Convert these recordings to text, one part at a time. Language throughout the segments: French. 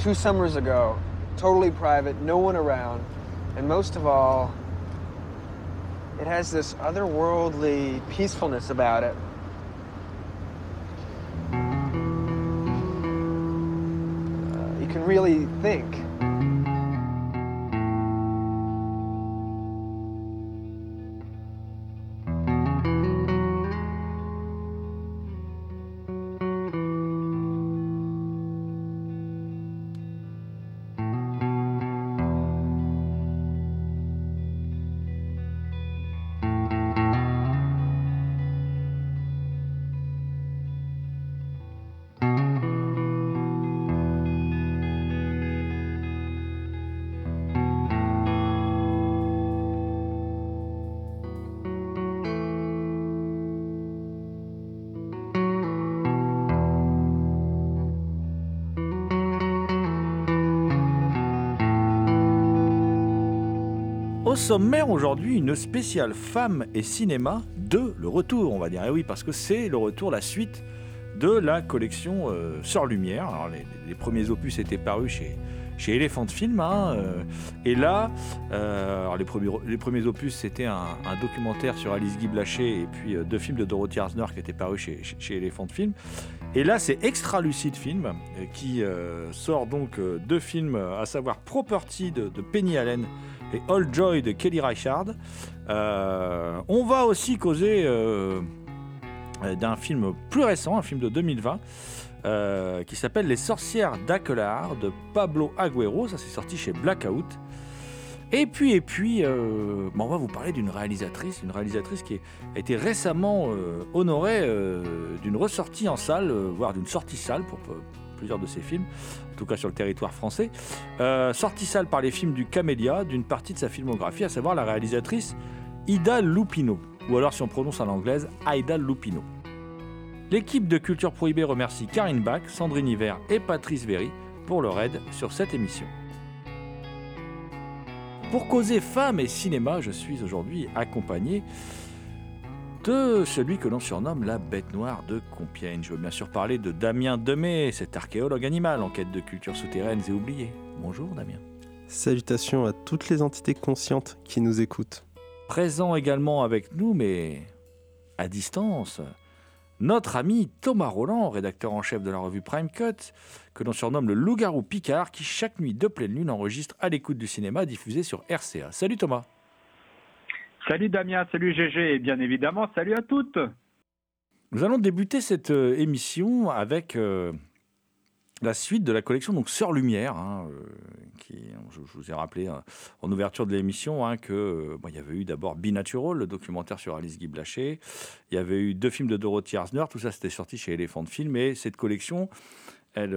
two summers ago, totally private, no one around, and most of all, it has this otherworldly peacefulness about it. Uh, you can really think. Au sommaire aujourd'hui, une spéciale femmes et cinéma de le retour, on va dire. Et oui, parce que c'est le retour, la suite de la collection euh, Lumière. Alors, les, premiers opus étaient parus chez, chez Elephant Film. hein, euh, et là, euh, les, premiers, opus, c'était un, documentaire sur Alice Guy Blaché et puis euh, deux films de Dorothy Arzner qui étaient parus chez, chez, Elephant Film. Et là, c'est Extra Lucide Film qui sort donc deux films, à savoir Property de Penny Allen et All Joy de Kelly Reichardt. Euh, on va aussi causer euh, d'un film plus récent, un film de 2020, euh, qui s'appelle Les sorcières d'Aquelar de Pablo Agüero. Ça, c'est sorti chez Blackout. Et puis, puis, on va vous parler d'une réalisatrice, une réalisatrice qui a été récemment honorée d'une ressortie en salle, voire d'une sortie salle pour plusieurs de ses films, en tout cas sur le territoire français. Euh, salle par les films du Camélia, d'une partie de sa filmographie, à savoir la réalisatrice Ida Lupino, ou alors si on prononce à l'anglaise, Aida Lupino. L'équipe de Culture Prohibée remercie Karine Bach, Sandrine Hiver et Patrice Véry pour leur aide sur cette émission. Pour causer femmes et cinéma, je suis aujourd'hui accompagné de celui que l'on surnomme la bête noire de Compiègne. Je veux bien sûr parler de Damien Demey, cet archéologue animal en quête de cultures souterraines et oubliées. Bonjour Damien. Salutations à toutes les entités conscientes qui nous écoutent. Présent également avec nous, mais à distance, notre ami Thomas Roland, rédacteur en chef de la revue Prime Cut, que l'on surnomme le loup-garou Picard, qui chaque nuit de pleine lune enregistre à l'écoute du cinéma diffusé sur RCA. Salut Thomas. Salut Damien, salut GG et bien évidemment salut à toutes. Nous allons débuter cette euh, émission avec euh, la suite de la collection donc Sœur Lumière, hein, euh, qui, je, vous ai rappelé en ouverture de l'émission hein, que il y avait eu d'abord Be Natural, le documentaire sur Alice Guy Blaché, il y avait eu deux films de Dorothy Arzner, tout ça c'était sorti chez Elephant Film, et cette collection, elle,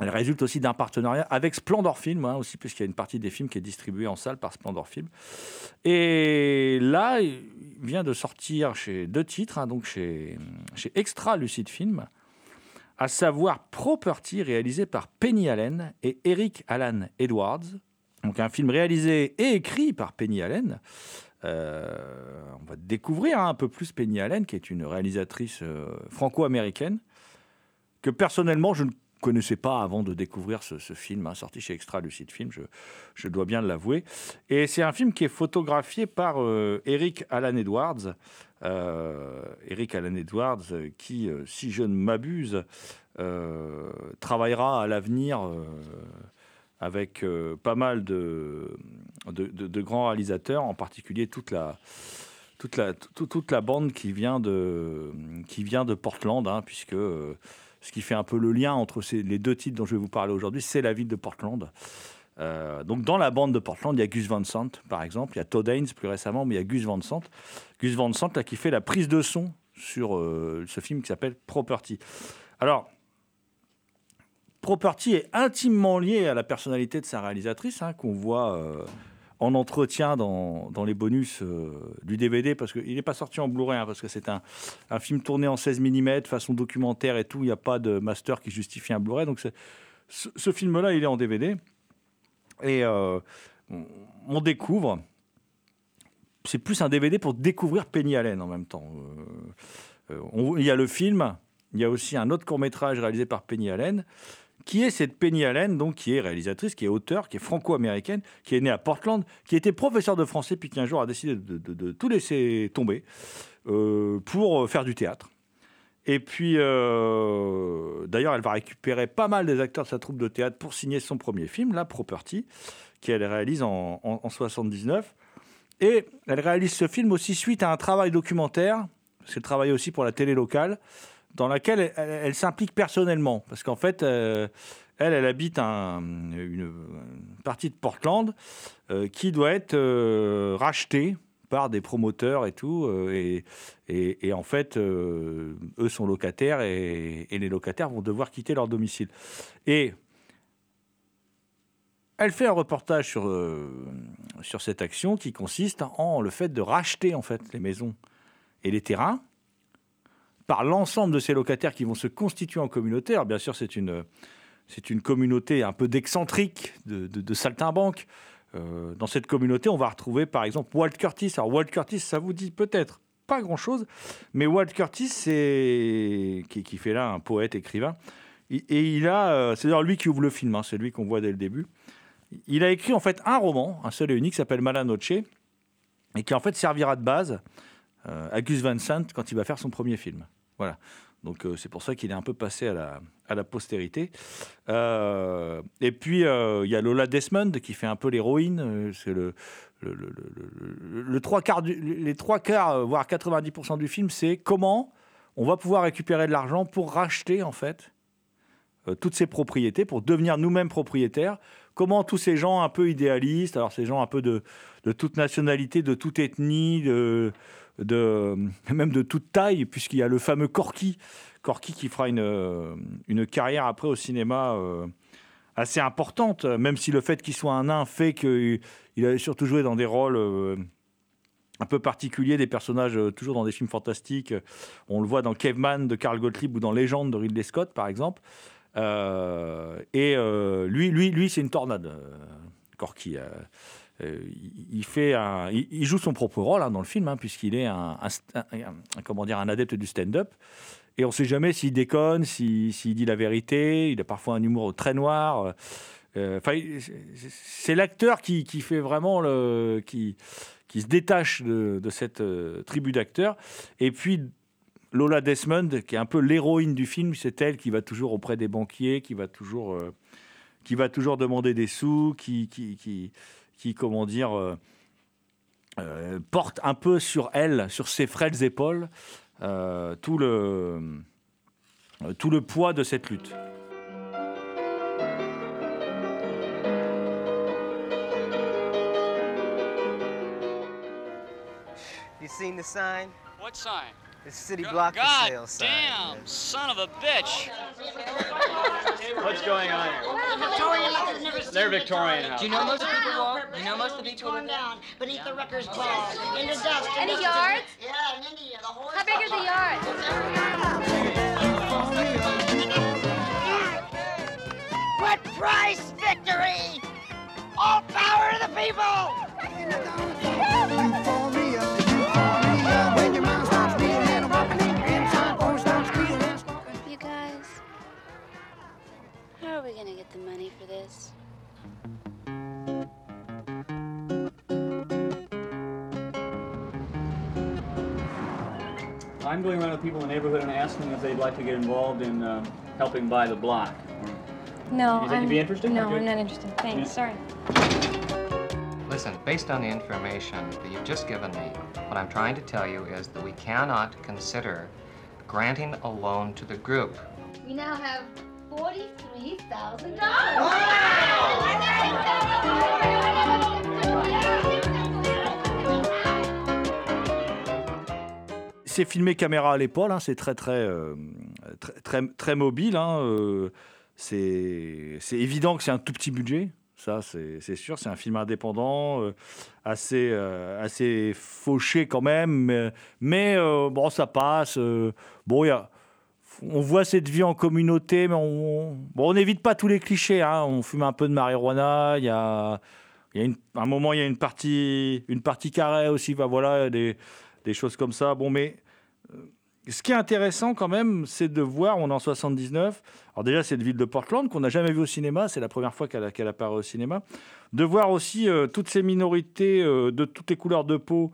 elle résulte aussi d'un partenariat avec Splendor Film, hein, aussi, puisqu'il y a une partie des films qui est distribuée en salle par Splendor Film. Et là, il vient de sortir chez deux titres, hein, donc chez, chez Extra Lucid Film, à savoir Property, réalisé par Penny Allen et Eric Alan Edwards. Donc un film réalisé et écrit par Penny Allen. Euh, on va découvrir hein, un peu plus Penny Allen, qui est une réalisatrice euh, franco-américaine, que personnellement je ne connaissais pas avant de découvrir ce, film, hein, sorti chez Extra Lucide Film, je, je dois bien l'avouer. Et c'est un film qui est photographié par euh, Eric Alan Edwards. Euh, Eric Alan Edwards, euh, qui, si je ne m'abuse, travaillera à l'avenir avec pas mal de, grands réalisateurs, en particulier toute la, toute la, tout- toute la bande qui vient de, qui vient de Portland, hein, puisque ce qui fait un peu le lien entre les deux titres dont je vais vous parler aujourd'hui, c'est la ville de Portland. Euh, donc dans la bande de Portland, il y a Gus Van Sant, par exemple, il y a Todd Haynes plus récemment, mais il y a Gus Van Sant. Gus Van Sant là, qui fait la prise de son sur euh, ce film qui s'appelle Property. Alors, Property est intimement lié à la personnalité de sa réalisatrice, hein, qu'on voit euh, en entretien dans, les bonus euh, du DVD, parce qu'il n'est pas sorti en Blu-ray, hein, parce que c'est un, film tourné en 16 mm, façon documentaire et tout, il n'y a pas de master qui justifie un Blu-ray, donc ce, film-là, il est en DVD. Et euh, on- découvre, c'est plus un DVD pour découvrir Penny Allen en même temps. Euh, il y a le film, il y a aussi un autre court-métrage réalisé par Penny Allen, qui est cette Penny Allen, donc qui est réalisatrice, qui est auteure, qui est franco-américaine, qui est née à Portland, qui était professeur de français, puis qui un jour a décidé de, tout laisser tomber euh, pour faire du théâtre. Et puis, euh, d'ailleurs, elle va récupérer pas mal des acteurs de sa troupe de théâtre pour signer son premier film, La Property, qu'elle réalise en, en, en 79. Et elle réalise ce film aussi suite à un travail documentaire, parce qu'elle travaille aussi pour la télé locale, dans laquelle elle, s'implique personnellement. Parce qu'en fait, euh, elle, elle habite un- une, partie de Portland euh, qui doit être euh, rachetée par des promoteurs et tout. et, en fait, eux sont locataires et, et les locataires vont devoir quitter leur domicile. Et elle fait un reportage sur, sur cette action qui consiste en le fait de racheter en fait les maisons et les terrains par l'ensemble de ces locataires qui vont se constituer en communauté. Alors, bien sûr, c'est une, c'est une communauté un peu d'excentriques, de, de, saltimbanques. Euh, dans cette communauté, on va retrouver par exemple Walt Curtis. Alors, Walt Curtis, ça vous dit peut-être pas grand-chose, mais Walt Curtis, c'est qui, fait là un poète écrivain. Et il a, euh, c'est d'ailleurs lui qui ouvre le film, hein, c'est lui qu'on voit dès le début. Il a écrit en fait un roman, un seul et unique, qui s'appelle Malanoche, et qui en fait servira de base euh, à Gus Van Sant quand il va faire son premier film. Voilà. Donc euh, c'est pour ça qu'il est un peu passé à la, à la postérité. Euh, et puis euh, il y a Lola Desmond qui fait un peu l'héroïne. c'est le, trois quarts les trois quarts, voire 90% du film, c'est comment on va pouvoir récupérer de l'argent pour racheter en fait toutes ces propriétés, pour devenir nous-mêmes propriétaires. Comment tous ces gens un peu idéalistes, alors ces gens un peu de, de toute nationalité, de toute ethnie, de, de, même de toute taille, puisqu'il y a le fameux Corky, Corky qui fera une, euh, une carrière après au cinéma euh, assez importante, même si le fait qu'il soit un nain fait qu'il a surtout joué dans des rôles euh, un peu particuliers, des personnages toujours dans des films fantastiques. On le voit dans Caveman de Carl Gottlieb ou dans Légende de Ridley Scott, par exemple. Et lui, lui, lui c'est une tornade, Corky. Euh, il- fait il, joue son propre rôle hein, dans le film, hein, puisqu'il est un, comment dire, un adepte du stand-up. Et on ne sait jamais s'il déconne, si- s'il dit la vérité. Il a parfois un humour très noir. Euh, c'est- l'acteur qui, fait vraiment le, qui, se détache de, cette euh, tribu d'acteurs. Et puis Lola Desmond, qui est un peu l'héroïne du film, c'est elle qui va toujours auprès des banquiers, qui va toujours, euh, qui va toujours demander des sous, qui, qui comment dire, euh, euh, porte un peu sur elle, sur ses frêles épaules, euh, tout, le, euh, tout le poids de cette lutte. You seen the sign? What sign? The city block for God sale sign. damn, son of a bitch. What's going on here? They're Victorian house. Do you know most of the people walk? Do you know most of the people torn down beneath the wrecker's ball, in the dust. Any yards? Yeah, in India, the whole. How big are the yards? What price victory? All power to the people! I'm going around to people in the neighborhood and asking if they'd like to get involved in uh, helping buy the block. No, You think I'm, you'd be interested? No, Okay. I'm not interested. Thanks. Sorry. Listen, based on the information that you've just given me, what I'm trying to tell you is that we cannot consider granting a loan to the group. We now have C'est filmé caméra à l'épaule, hein, c'est très très, euh, très très très mobile. hein, euh, c'est c'est évident que c'est un tout petit budget, ça c'est c'est sûr. C'est un film indépendant, euh, assez euh, assez fauché quand même, mais, mais, euh, bon ça passe. euh, bon il y a on voit cette vie en communauté, mais on, bon, on n'évite pas tous les clichés. hein. On fume un peu de marijuana. Il y a, y a un moment, il y a une partie, une partie carrée aussi. Bah, voilà, des, des choses comme ça. Bon, mais euh, ce qui est intéressant quand même, c'est de voir, on est en 79. Alors déjà, cette ville de Portland qu'on n'a jamais vue au cinéma. C'est la première fois qu'elle qu'elle apparaît au cinéma. De voir aussi euh, toutes ces minorités euh, de toutes les couleurs de peau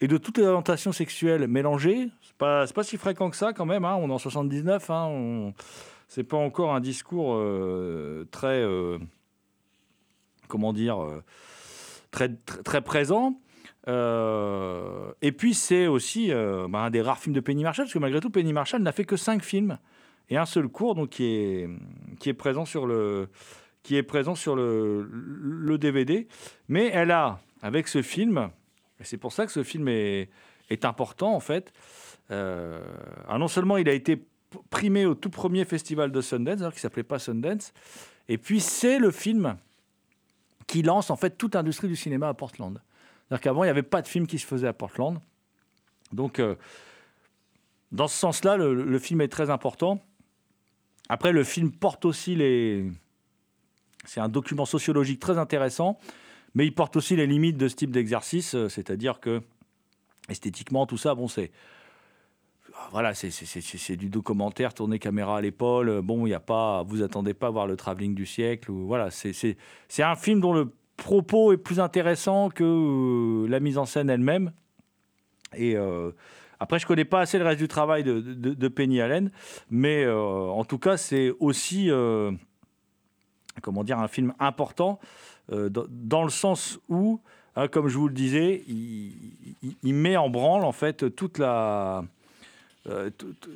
et de toutes les orientations sexuelles mélangées. C'est pas, pas si fréquent que ça quand même. hein. On est en 79. Hein. On... C'est pas encore un discours euh, très, euh, comment dire, euh, très, très, présent. Et puis c'est aussi bah, un des rares films de Penny Marshall, parce que malgré tout, Penny Marshall n'a fait que cinq films et un seul cours, donc qui est, qui est présent sur le, qui est présent sur le, DVD. Mais elle a, avec ce film, c'est pour ça que ce film est, important en fait. Euh, ah, non seulement il a été primé au tout premier festival de Sundance, alors qui s'appelait pas Sundance, et puis c'est le film qui lance en fait toute l'industrie du cinéma à Portland. C'est-à-dire qu'avant il n'y avait pas de film qui se faisait à Portland. Donc euh, dans ce sens-là, le film est très important. Après, le film porte aussi les. C'est un document sociologique très intéressant, mais il porte aussi les limites de ce type d'exercice, euh, c'est-à-dire que esthétiquement, tout ça, bon, c'est voilà, c'est- du documentaire tourné caméra à l'épaule. Bon, il y a pas, vous attendez pas à voir le travelling du siècle voilà, c'est un film dont le propos est plus intéressant que euh, la mise en scène elle-même. Et euh, après, je connais pas assez le reste du travail de, Penny Allen, mais euh, en tout cas, c'est aussi euh, comment dire un film important euh, dans, dans le sens où, hein, comme je vous le disais, il, met en branle en fait toute la euh, tout- tout-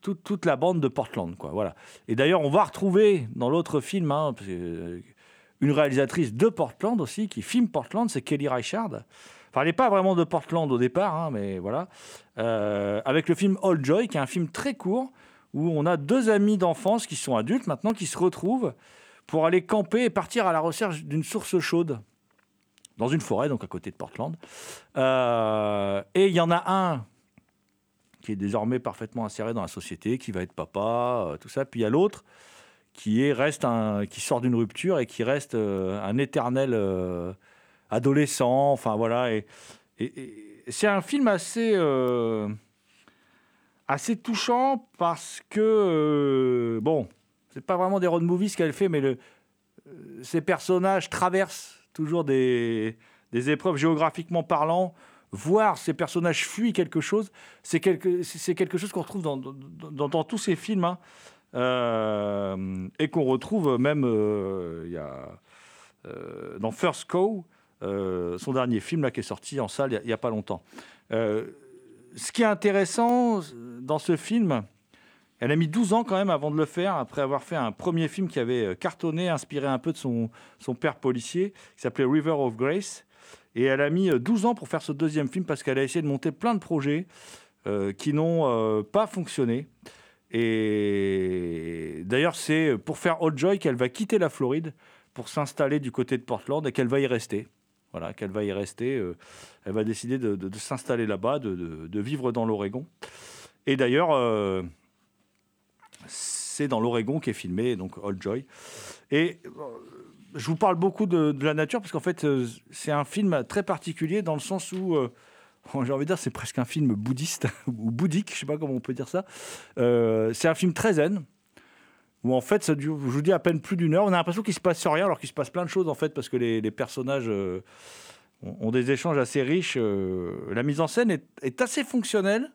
toute, toute la bande de Portland, quoi. Voilà. Et d'ailleurs, on va retrouver dans l'autre film hein, euh, une réalisatrice de Portland aussi qui filme Portland, c'est Kelly Reichardt. Enfin, elle n'est pas vraiment de Portland au départ, hein, mais voilà. Euh, avec le film All Joy, qui est un film très court où on a deux amis d'enfance qui sont adultes maintenant qui se retrouvent pour aller camper et partir à la recherche d'une source chaude dans une forêt, donc à côté de Portland. Euh, et il y en a un qui est désormais parfaitement inséré dans la société, qui va être papa, euh, tout ça. Puis il y a l'autre qui est reste qui sort d'une rupture et qui reste euh, un éternel adolescent. Enfin voilà. Et, c'est un film assez assez touchant parce que bon, c'est pas vraiment des road movies qu'elle fait, mais le, euh, ces personnages traversent toujours des, épreuves géographiquement parlant. Voir ces personnages fuient quelque chose, c'est quelque, chose qu'on retrouve dans, tous ces films hein. Euh, et qu'on retrouve même euh, y euh, dans First euh, son dernier film là, qui est sorti en salle il n'y a, pas longtemps. Ce qui est intéressant dans ce film, elle a mis 12 ans quand même avant de le faire, après avoir fait un premier film qui avait euh, cartonné, inspiré un peu de son, son père policier, qui s'appelait River of Grace. Et elle a mis euh, 12 ans pour faire ce deuxième film parce qu'elle a essayé de monter plein de projets euh, qui n'ont euh, pas fonctionné. Et d'ailleurs, c'est pour faire Old Joy qu'elle va quitter la Floride pour s'installer du côté de Portland et qu'elle va y rester. Voilà, qu'elle va y rester. euh, elle va décider de, s'installer là-bas, de, vivre dans l'Oregon. Et d'ailleurs, euh, c'est dans l'Oregon qu'est filmé donc Old Joy. Et euh, je vous parle beaucoup de, la nature parce qu'en fait, euh, c'est un film très particulier dans le sens où, euh, j'ai envie de dire, c'est presque un film bouddhiste ou bouddhique, je sais pas comment on peut dire ça. C'est un film très zen où en fait, je vous dis, à peine plus d'une heure. On a l'impression qu'il se passe rien, alors qu'il se passe plein de choses en fait, parce que les, personnages ont, des échanges assez riches. la mise en scène est, est assez fonctionnelle,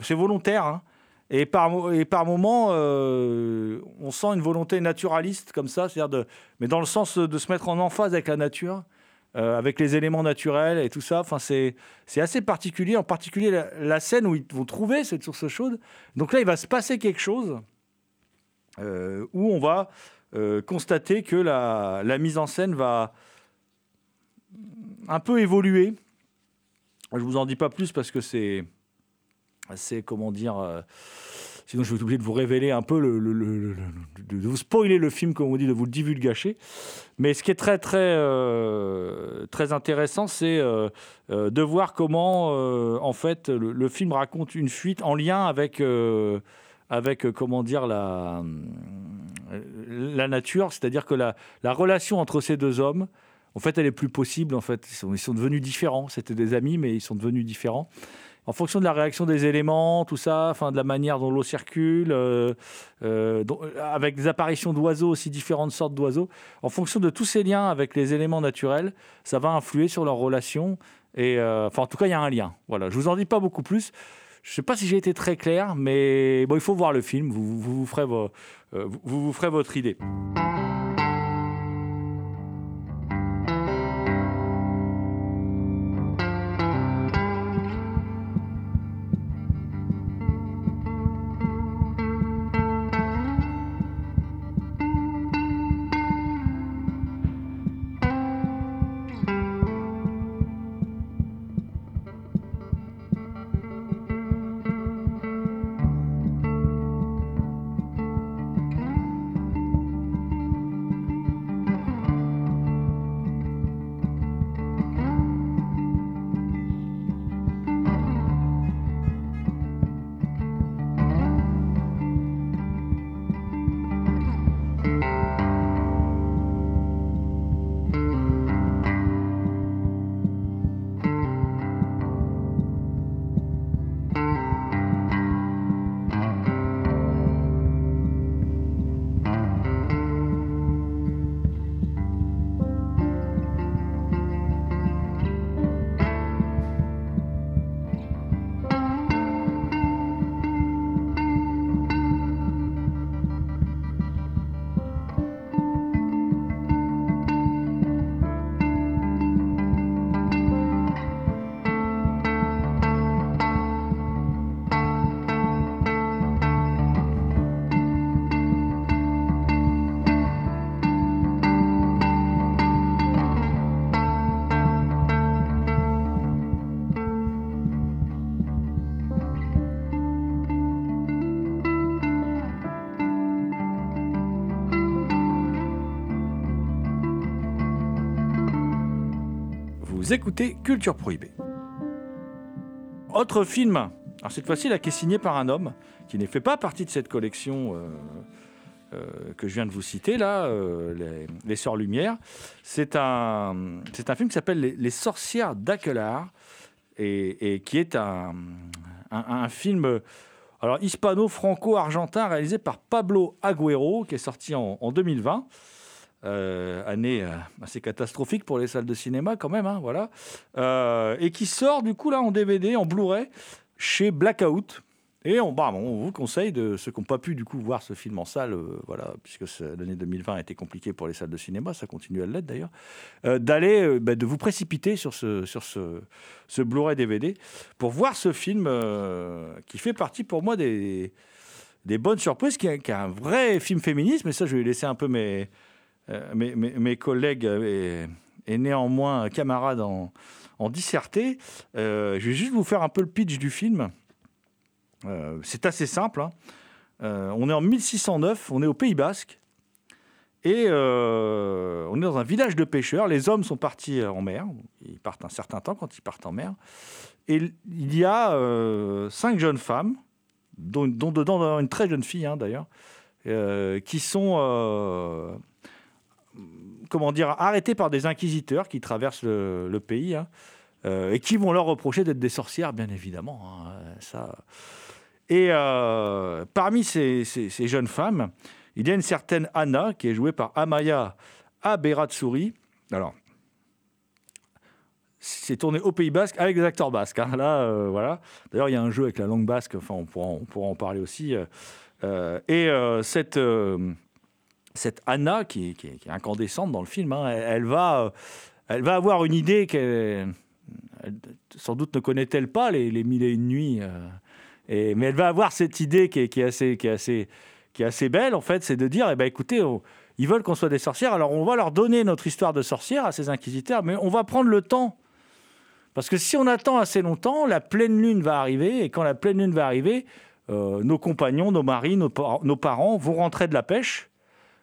c'est volontaire. hein. Et par, et par moments, euh, on sent une volonté naturaliste comme ça, c'est-à-dire mais dans le sens de se mettre en emphase avec la nature, euh, avec les éléments naturels et tout ça. Enfin, c'est assez particulier, en particulier la, scène où ils vont trouver cette source chaude. Donc là, il va se passer quelque chose euh, où on va constater que la, la mise en scène va un peu évoluer. Je vous en dis pas plus parce que c'est c'est comment dire. euh, sinon, je vais être obligé de vous révéler un peu le, de, vous spoiler le film, comme on dit, de vous le divulgacher. Mais ce qui est très très euh, très intéressant, c'est euh, de voir comment en fait le, film raconte une fuite en lien avec avec comment dire la la nature, c'est-à-dire que la, la relation entre ces deux hommes, en fait, elle est plus possible. En fait, ils sont devenus différents. C'était des amis, mais ils sont devenus différents. En fonction de la réaction des éléments, tout ça, enfin de la manière dont l'eau circule, euh, euh, avec des apparitions d'oiseaux aussi différentes sortes d'oiseaux, en fonction de tous ces liens avec les éléments naturels, ça va influer sur leur relation. Et euh, en tout cas, il y a un lien. Voilà. Je vous en dis pas beaucoup plus. Je ne sais pas si j'ai été très clair, mais bon, il faut voir le film. Vous, vous, ferez, vo- vous, vous vous ferez votre idée. Écoutez Culture Prohibée. Autre film, alors cette fois-ci là, qui est signé par un homme qui ne fait pas partie de cette collection euh, euh, que je viens de vous citer là, euh, les, les Sœurs Lumière. C'est un, film qui s'appelle Les, Sorcières d'Aquelar et, qui est un, film alors hispano-franco-argentin réalisé par Pablo Agüero qui est sorti en 2020. Euh, année euh, assez catastrophique pour les salles de cinéma quand même, hein, voilà, Euh, et qui sort du coup là en DVD, en Blu-ray, chez Blackout. Et on, bah, on vous conseille de ceux qui n'ont pas pu du coup voir ce film en salle, voilà, puisque l'année 2020 a été compliquée pour les salles de cinéma, ça continue à l'être d'ailleurs, d'aller, bah, de vous précipiter sur ce, Blu-ray DVD pour voir ce film qui fait partie pour moi des, bonnes surprises, qui est, qui est un vrai film féministe, mais ça je vais laisser un peu mes, mes, mes- mes collègues euh, et, néanmoins camarades en, en disserter. Euh, je vais juste vous faire un peu le pitch du film. Euh, c'est assez simple. hein. Euh, on est en 1609, on est au Pays Basque. Et euh, on est dans un village de pêcheurs. Les hommes sont partis en mer. Ils partent un certain temps quand ils partent en mer. Et il y a euh, cinq jeunes femmes, dont, dedans une très jeune fille hein, d'ailleurs, euh, qui sont euh, comment dire, arrêtés par des inquisiteurs qui traversent le, pays hein, euh, et qui vont leur reprocher d'être des sorcières, bien évidemment. hein, ça. Et euh, parmi ces, jeunes femmes, il y a une certaine Anna qui est jouée par Amaya Aberatsuri. Alors, c'est tourné au Pays Basque avec des acteurs basques. hein. Là, euh, voilà. D'ailleurs, il y a un jeu avec la langue basque. Enfin, on pourra, en parler aussi. et cette, cette Anna, qui, est- incandescente dans le film, hein, elle, va, euh, elle va avoir une idée qu'elle elle, sans doute ne connaît-elle pas les, mille et une nuits. euh, mais elle va avoir cette idée qui est, assez, qui est assez, qui est assez belle, en fait, c'est de dire, eh ben, écoutez, ils veulent qu'on soit des sorcières, alors on va leur donner notre histoire de sorcière à ces inquisiteurs, mais on va prendre le temps. Parce que si on attend assez longtemps, la pleine lune va arriver, et quand la pleine lune va arriver, euh, nos compagnons, nos maris, nos, nos parents vont rentrer de la pêche.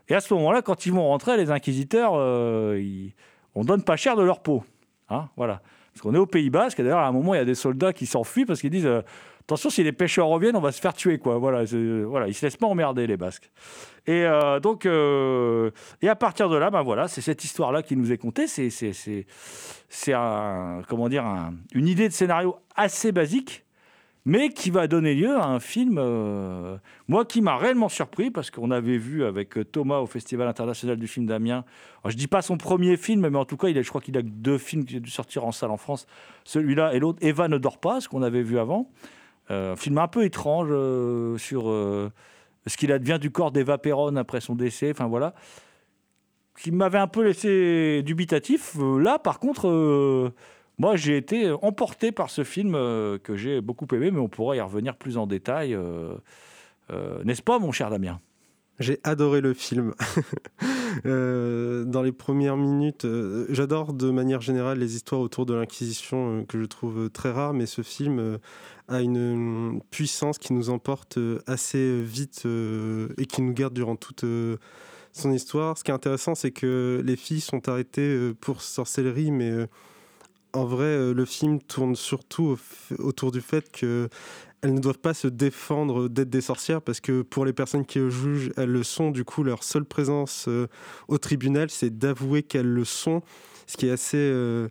Et à ce moment-là, quand ils vont rentrer, les inquisiteurs, euh, ils- on donne pas cher de leur peau. Hein, voilà. Parce qu'on est au Pays Basque, et d'ailleurs, à un moment, il y a des soldats qui s'enfuient parce qu'ils disent euh, Attention, si les pêcheurs reviennent, on va se faire tuer. Quoi. Voilà, c'est- voilà, ils se laissent pas emmerder, les Basques. Et euh, donc, euh, et à partir de là, ben voilà, c'est cette histoire-là qui nous est contée. C'est, un- une idée de scénario assez basique, mais qui va donner lieu à un film, euh, moi, qui m'a réellement surpris, parce qu'on avait vu avec Thomas au Festival international du film d'Amiens, je dis pas son premier film, mais en tout cas, il a, je crois qu'il a deux films qui ont dû sortir en salle en France, celui-là et l'autre, Eva ne dort pas, ce qu'on avait vu avant. Euh, un film un peu étrange euh, sur euh, ce qu'il advient du corps d'Eva Perron après son décès, enfin voilà, qui m'avait un peu laissé dubitatif. Euh, là, par contre, euh, moi, j'ai été emporté par ce film euh, que j'ai beaucoup aimé, mais on pourra y revenir plus en détail. euh, euh, N'est-ce pas, mon cher Damien? J'ai adoré le film. Dans les premières minutes, j'adore de manière générale les histoires autour de l'Inquisition que je trouve très rares, mais ce film a une puissance qui nous emporte assez vite et qui nous garde durant toute son histoire. Ce qui est intéressant, c'est que les filles sont arrêtées pour sorcellerie, mais en vrai, euh, le film tourne surtout autour du fait que elles ne doivent pas se défendre d'être des sorcières parce que pour les personnes qui jugent, elles le sont. Du coup, leur seule présence euh, au tribunal, c'est d'avouer qu'elles le sont, ce qui est assez. euh,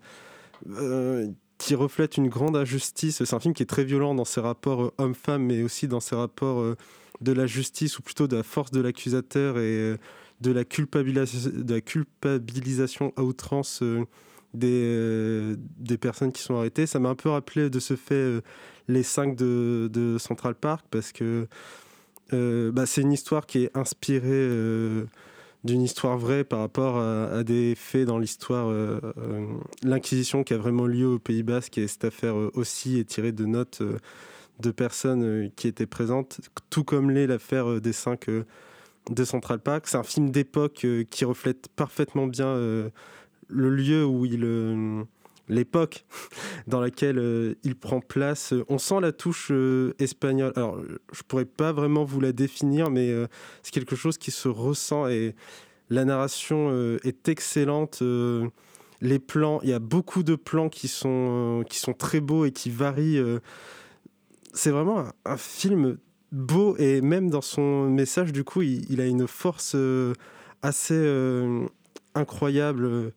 qui reflète une grande injustice. C'est un film qui est très violent dans ses rapports hommes-femmes, mais aussi dans ses rapports de la justice, ou plutôt de la force de l'accusateur et de la, culpabilisation à outrance des, euh, des personnes qui sont arrêtées. Ça m'a un peu rappelé de ce fait euh, les 5 de, de Central Park, parce que euh, bah, c'est une histoire qui est inspirée d'une histoire vraie par rapport à, des faits dans l'histoire. L'Inquisition qui a vraiment lieu au Pays Basque, et cette affaire aussi est tirée de notes de personnes qui étaient présentes, tout comme l'est l'affaire des 5 de Central Park. C'est un film d'époque qui reflète parfaitement bien le lieu où il. euh, l'époque dans laquelle euh, il prend place. On sent la touche euh, espagnole. Alors, je pourrais pas vraiment vous la définir, mais c'est quelque chose qui se ressent et la narration est excellente. les plans, il y a beaucoup de plans qui sont, qui sont très beaux et qui varient. c'est vraiment un, film beau et même dans son message, du coup, il, a une force assez incroyable.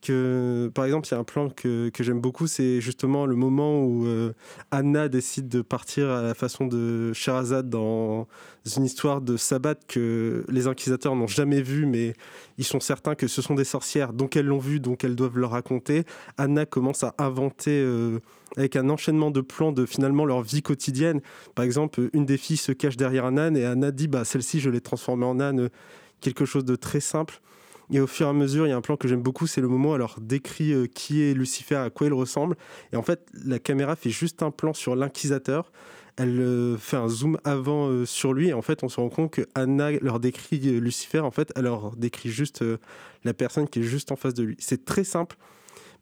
Que, par exemple, il y a un plan que, que j'aime beaucoup, c'est justement le moment où euh, Anna décide de partir à la façon de Sherazade dans une histoire de sabbat que les inquisiteurs n'ont jamais vue, mais ils sont certains que ce sont des sorcières, donc elles l'ont vu, donc elles doivent leur raconter. Anna commence à inventer euh, avec un enchaînement de plans de finalement leur vie quotidienne. Par exemple, une des filles se cache derrière un âne et Anna dit bah, celle-ci, je l'ai transformée en âne, quelque chose de très simple. Et au fur et à mesure, il y a un plan que j'aime beaucoup, c'est le moment leur décrit euh, qui est Lucifer, à quoi il ressemble. Et en fait, la caméra fait juste un plan sur l'inquisiteur. Elle euh, fait un zoom avant euh, sur lui. Et en fait, on se rend compte que Anna leur décrit euh, Lucifer. En fait, elle leur décrit juste la personne qui est juste en face de lui. C'est très simple,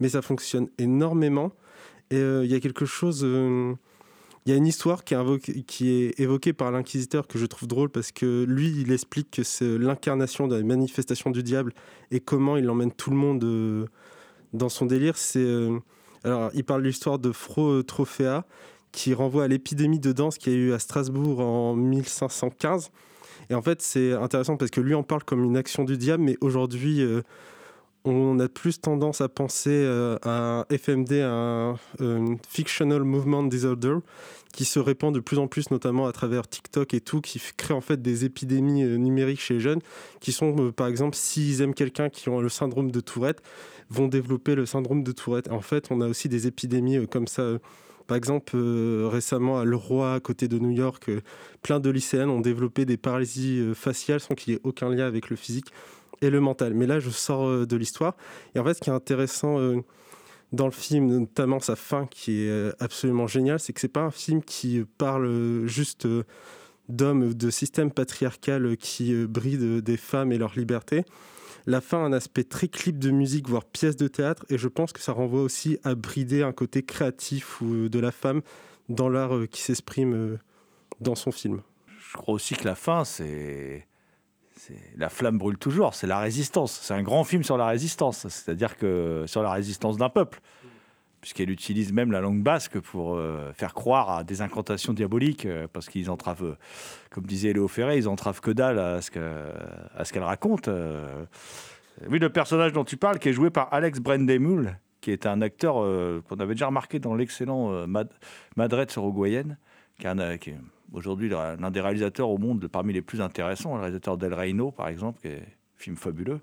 mais ça fonctionne énormément. Et il y a quelque chose. Il y a une histoire qui est, invoquée- qui est évoquée par l'inquisiteur que je trouve drôle parce que lui, il explique que c'est l'incarnation de la manifestation du diable et comment il emmène tout le monde euh, dans son délire. C'est euh, alors il parle de l'histoire de Fro Trophéa qui renvoie à l'épidémie de danse qu'il y a eu à Strasbourg en 1515. Et en fait, c'est intéressant parce que lui en parle comme une action du diable, mais aujourd'hui, euh, on a plus tendance à penser euh, à FMD, à un euh, Fictional Movement Disorder, qui se répand de plus en plus, notamment à travers TikTok et tout, qui crée en fait des épidémies euh, numériques chez les jeunes, qui sont, euh, par exemple, s'ils aiment quelqu'un qui ont le syndrome de Tourette, vont développer le syndrome de Tourette. En fait, on a aussi des épidémies comme ça. Par exemple, récemment à Leroy, à côté de New York, plein de lycéennes ont développé des paralysies faciales sans qu'il y ait aucun lien avec le physique et le mental. Mais là, je sors euh, de l'histoire. Et en fait, ce qui est intéressant euh, dans le film, notamment sa fin, qui est euh, absolument géniale, c'est que c'est pas un film qui parle juste d'hommes, de système patriarcal qui bride des femmes et leur liberté. La fin a un aspect très clip de musique, voire pièce de théâtre, et je pense que ça renvoie aussi à brider un côté créatif de la femme dans l'art qui s'exprime dans son film. Je crois aussi que la fin, c'est. La flamme brûle toujours, c'est la résistance. C'est un grand film sur la résistance, c'est-à-dire que sur la résistance d'un peuple, puisqu'elle utilise même la langue basque pour euh, faire croire à des incantations diaboliques, euh, parce qu'ils entravent, comme disait Léo Ferré, ils entravent que dalle à ce qu'elle raconte. euh. Oui, le personnage dont tu parles, qui est joué par Alex Brendemul, qui est un acteur qu'on avait déjà remarqué dans l'excellent Mad Madred sur Uruguayenne, qui est, un- aujourd'hui l'un des réalisateurs au monde parmi les plus intéressants, le réalisateur d'El Reino, par exemple, qui est un film fabuleux.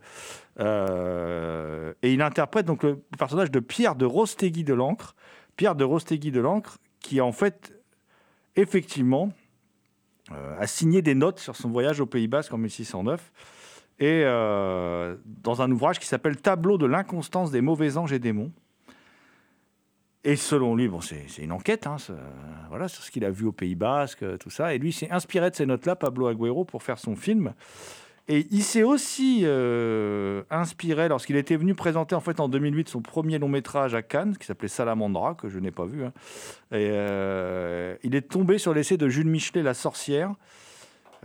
Euh, et il interprète donc le personnage de Pierre de Rostegui de l'Ancre. Pierre de Rostegui de l'Ancre, qui en fait, effectivement, euh, a signé des notes sur son voyage au Pays Basque en 1609 et euh, dans un ouvrage qui s'appelle Tableau de l'inconstance des mauvais anges et démons. Et selon lui, bon, c'est une enquête, hein, voilà, sur ce qu'il a vu au Pays Basque, tout ça. Et lui s'est inspiré de ces notes-là, Pablo Agüero, pour faire son film. Et il s'est aussi euh, inspiré lorsqu'il était venu présenter en fait en 2008 son premier long métrage à Cannes, qui s'appelait Salamandra, que je n'ai pas vu. hein. Euh, il est tombé sur l'essai de Jules Michelet, La sorcière.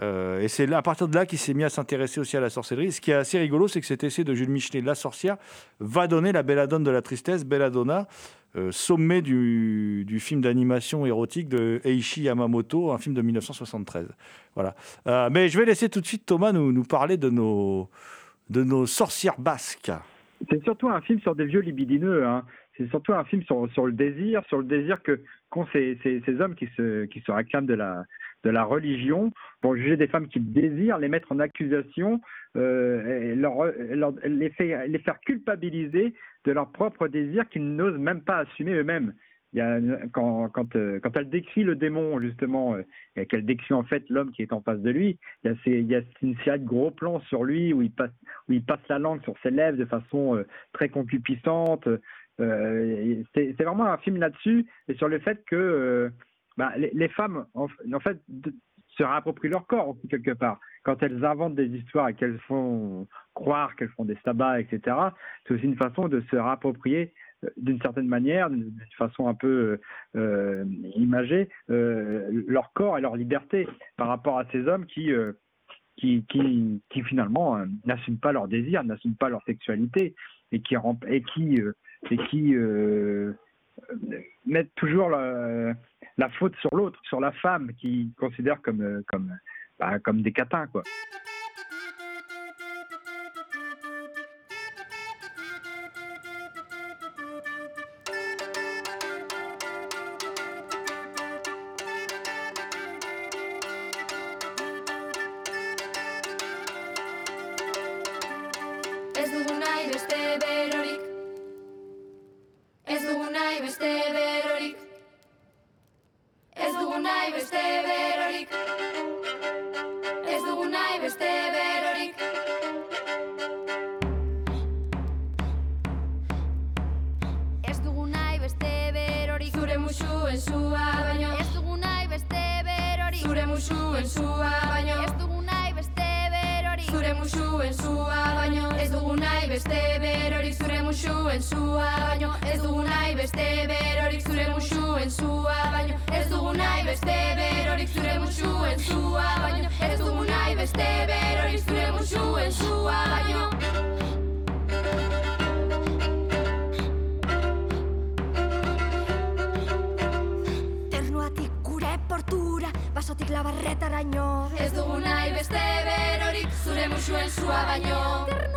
Euh, et c'est à partir de là qu'il s'est mis à s'intéresser aussi à la sorcellerie. Ce qui est assez rigolo, c'est que cet essai de Jules Michelet, La sorcière, va donner la belladone de la tristesse, Belladonna, euh, sommet du, film d'animation érotique de Eiichi Yamamoto, un film de 1973. Voilà. Euh, mais je vais laisser tout de suite Thomas nous, parler de nos, de nos sorcières basques. C'est surtout un film sur des vieux libidineux. hein. C'est surtout un film sur, sur le désir, sur le désir que qu'ont ces, ces, hommes qui se, qui se réclament de la, de la religion pour juger des femmes qu'ils désirent, les mettre en accusation, euh, leur- les, faire, les faire culpabiliser de leur propre désir qu'ils n'osent même pas assumer eux-mêmes. Euh, quand elle décrit le démon, justement, euh, et qu'elle décrit en fait l'homme qui est en face de lui, il y a, une série de gros plans sur lui où il passe, la langue sur ses lèvres de façon euh, très concupiscente. C'est vraiment un film là-dessus et sur le fait que bah, les, femmes, en, fait, se réapproprient leur corps quelque part. Quand elles inventent des histoires et qu'elles font croire qu'elles font des sabbats, etc., c'est aussi une façon de se réapproprier euh, d'une certaine manière, d'une façon un peu euh, imagée, euh, leur corps et leur liberté par rapport à ces hommes qui, qui, qui, qui finalement n'assument pas leur désir, n'assument pas leur sexualité et qui, et qui mettent toujours la, faute sur l'autre, sur la femme, qui considèrent comme, euh, bah, comme des catins. Quoi. Labarretaraino Ez dugu nahi beste berorik Zure musuen sua baino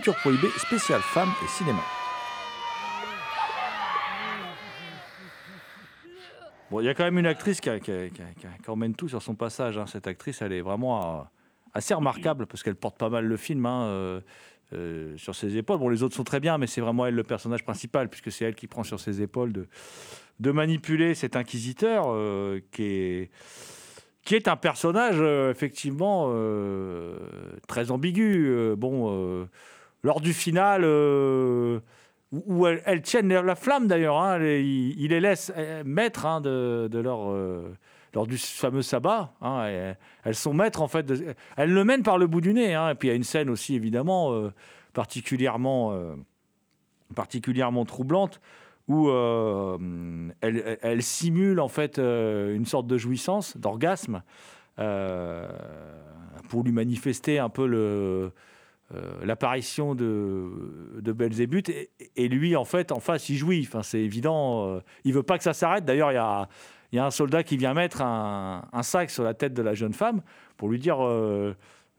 Culture Prohibée spéciale femmes et cinéma. Bon, il y a quand même une actrice qui, emmène tout sur son passage. hein. Cette actrice, elle est vraiment euh, assez remarquable parce qu'elle porte pas mal le film hein, euh, euh, sur ses épaules. Bon, les autres sont très bien, mais c'est vraiment elle le personnage principal puisque c'est elle qui prend sur ses épaules de, manipuler cet inquisiteur qui est qui est un personnage effectivement très ambigu. Bon, lors du final, euh, où elles, tiennent la flamme d'ailleurs, hein, il, les laisse euh, maîtres hein, de, leur euh, lors du fameux sabbat. hein, elles sont maîtres en fait. elles le mènent par le bout du nez. hein, et puis il y a une scène aussi évidemment particulièrement troublante où elle, elle- simule en fait une sorte de jouissance, d'orgasme, pour lui manifester un peu le, l'apparition de, de Belzébuth. Et, lui, en fait, en face, il jouit. Enfin, c'est évident. euh, il veut pas que ça s'arrête. D'ailleurs, il y a, y a un soldat qui vient mettre un, sac sur la tête de la jeune femme pour lui dire euh,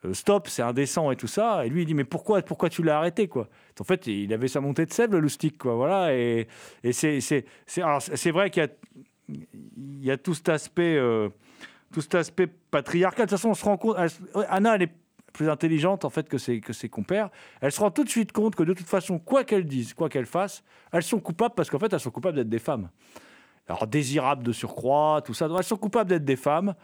euh, stop, c'est indécent et tout ça. Et lui, il dit mais pourquoi, pourquoi tu l'as arrêté quoi? En fait, il avait sa montée de sève, le loustic, quoi. Voilà. Et, et c'est, c'est, c'est, vrai qu'il y a, il y a tout cet aspect, euh, tout cet aspect patriarcal. De toute façon, on se rend compte. Anna, elle est plus intelligente en fait que ses, compères. Elle se rend tout de suite compte que de toute façon, quoi qu'elles disent, quoi qu'elles fassent, elles sont coupables parce qu'en fait, elles sont coupables d'être des femmes. Alors désirables de surcroît, tout ça. Elles sont coupables d'être des femmes.